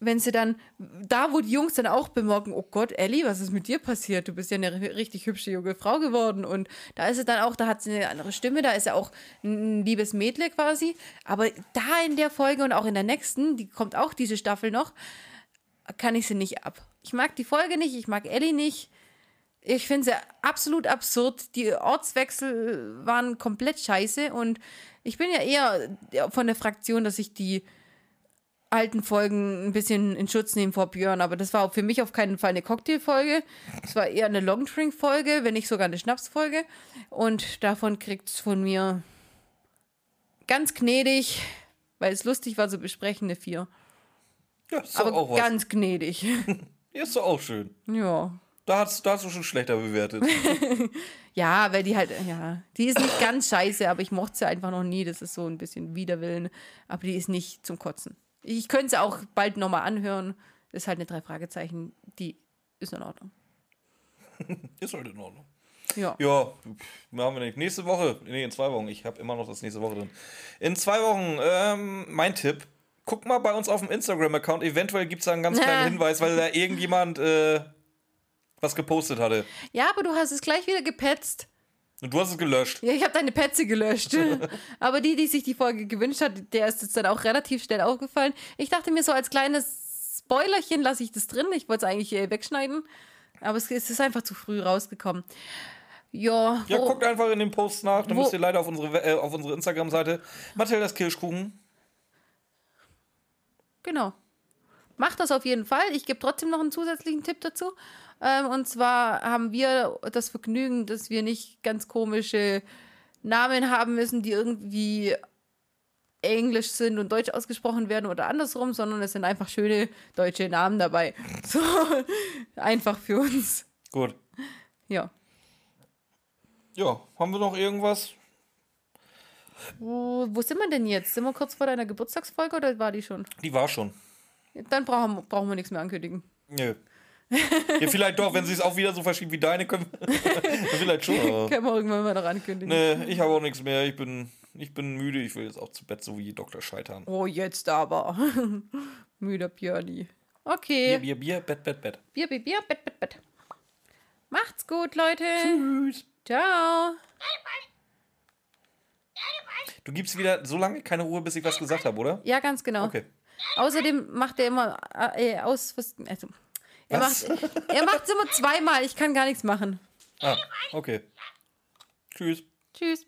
Wenn sie dann, da wo die Jungs dann auch bemerken, oh Gott, Ellie, was ist mit dir passiert? Du bist ja eine ri- richtig hübsche junge Frau geworden. Und da ist sie dann auch, da hat sie eine andere Stimme, da ist sie auch ein liebes Mädle quasi. Aber da in der Folge und auch in der nächsten, die kommt auch diese Staffel noch, kann ich sie nicht ab. Ich mag die Folge nicht, ich mag Ellie nicht. Ich finde sie absolut absurd. Die Ortswechsel waren komplett scheiße und ich bin ja eher von der Fraktion, dass ich die alten Folgen ein bisschen in Schutz nehmen vor Björn, aber das war für mich auf keinen Fall eine Cocktailfolge. Es war eher eine Longdrink-Folge, wenn nicht sogar eine Schnapsfolge. Und davon kriegt es von mir ganz gnädig, weil es lustig war zu besprechen, eine 4. Ja, ist Aber auch was. ganz gnädig. Ja, ist doch auch schön. ja. Da hast, da hast du schon schlechter bewertet. Ja, weil die halt, ja, die ist nicht ganz scheiße, aber ich mochte sie einfach noch nie. Das ist so ein bisschen Widerwillen. Aber die ist nicht zum Kotzen. Ich könnte sie auch bald nochmal anhören. Ist halt eine drei Fragezeichen. Die ist in Ordnung. ist halt in Ordnung. Ja. Ja, machen wir nicht. Nächste Woche, nee, in zwei Wochen. Ich habe immer noch das nächste Woche drin. In zwei Wochen, ähm, mein Tipp. Guck mal bei uns auf dem Instagram-Account. Eventuell gibt es da einen ganz kleinen Hinweis, weil da irgendjemand äh, was gepostet hatte. Ja, aber du hast es gleich wieder gepetzt. Und du hast es gelöscht. Ja, ich habe deine Petze gelöscht. aber die, die sich die Folge gewünscht hat, der ist jetzt dann auch relativ schnell aufgefallen. Ich dachte mir so als kleines Spoilerchen lasse ich das drin. Ich wollte es eigentlich äh, wegschneiden. Aber es, es ist einfach zu früh rausgekommen. Ja, Ja, guckt einfach in den Post nach. Dann müsst ihr leider auf unsere, äh, auf unsere Instagram-Seite. Mathildas Kirschkuchen. Genau. Macht das auf jeden Fall. Ich gebe trotzdem noch einen zusätzlichen Tipp dazu. Ähm, und zwar haben wir das Vergnügen, dass wir nicht ganz komische Namen haben müssen, die irgendwie Englisch sind und Deutsch ausgesprochen werden oder andersrum, sondern es sind einfach schöne deutsche Namen dabei. So einfach für uns. Gut. Ja. Ja, haben wir noch irgendwas? Wo, wo sind wir denn jetzt? Sind wir kurz vor deiner Geburtstagsfolge oder war die schon? Die war schon. Dann brauchen, brauchen wir nichts mehr ankündigen. Nö. Ja, vielleicht doch, wenn sie es auch wieder so verschiebt wie deine, können vielleicht schon. Können wir irgendwann mal noch ankündigen. nee, ich habe auch nichts mehr. Ich bin, ich bin müde. Ich will jetzt auch zu Bett, so wie Dr. Scheitern. Oh, jetzt aber. Müder Björni. Okay. Bier, Bier, Bier, Bett, Bett, Bett. Bier, Bier, Bier, Bett, Bett, Bett. Macht's gut, Leute. Tschüss. Ciao. Du gibst wieder so lange keine Ruhe, bis ich was gesagt habe, oder? Ja, ganz genau. Okay. Außerdem macht er immer äh, aus. Was, also, er Was? macht er macht's immer zweimal. Ich kann gar nichts machen. Ah, okay. Tschüss. Tschüss.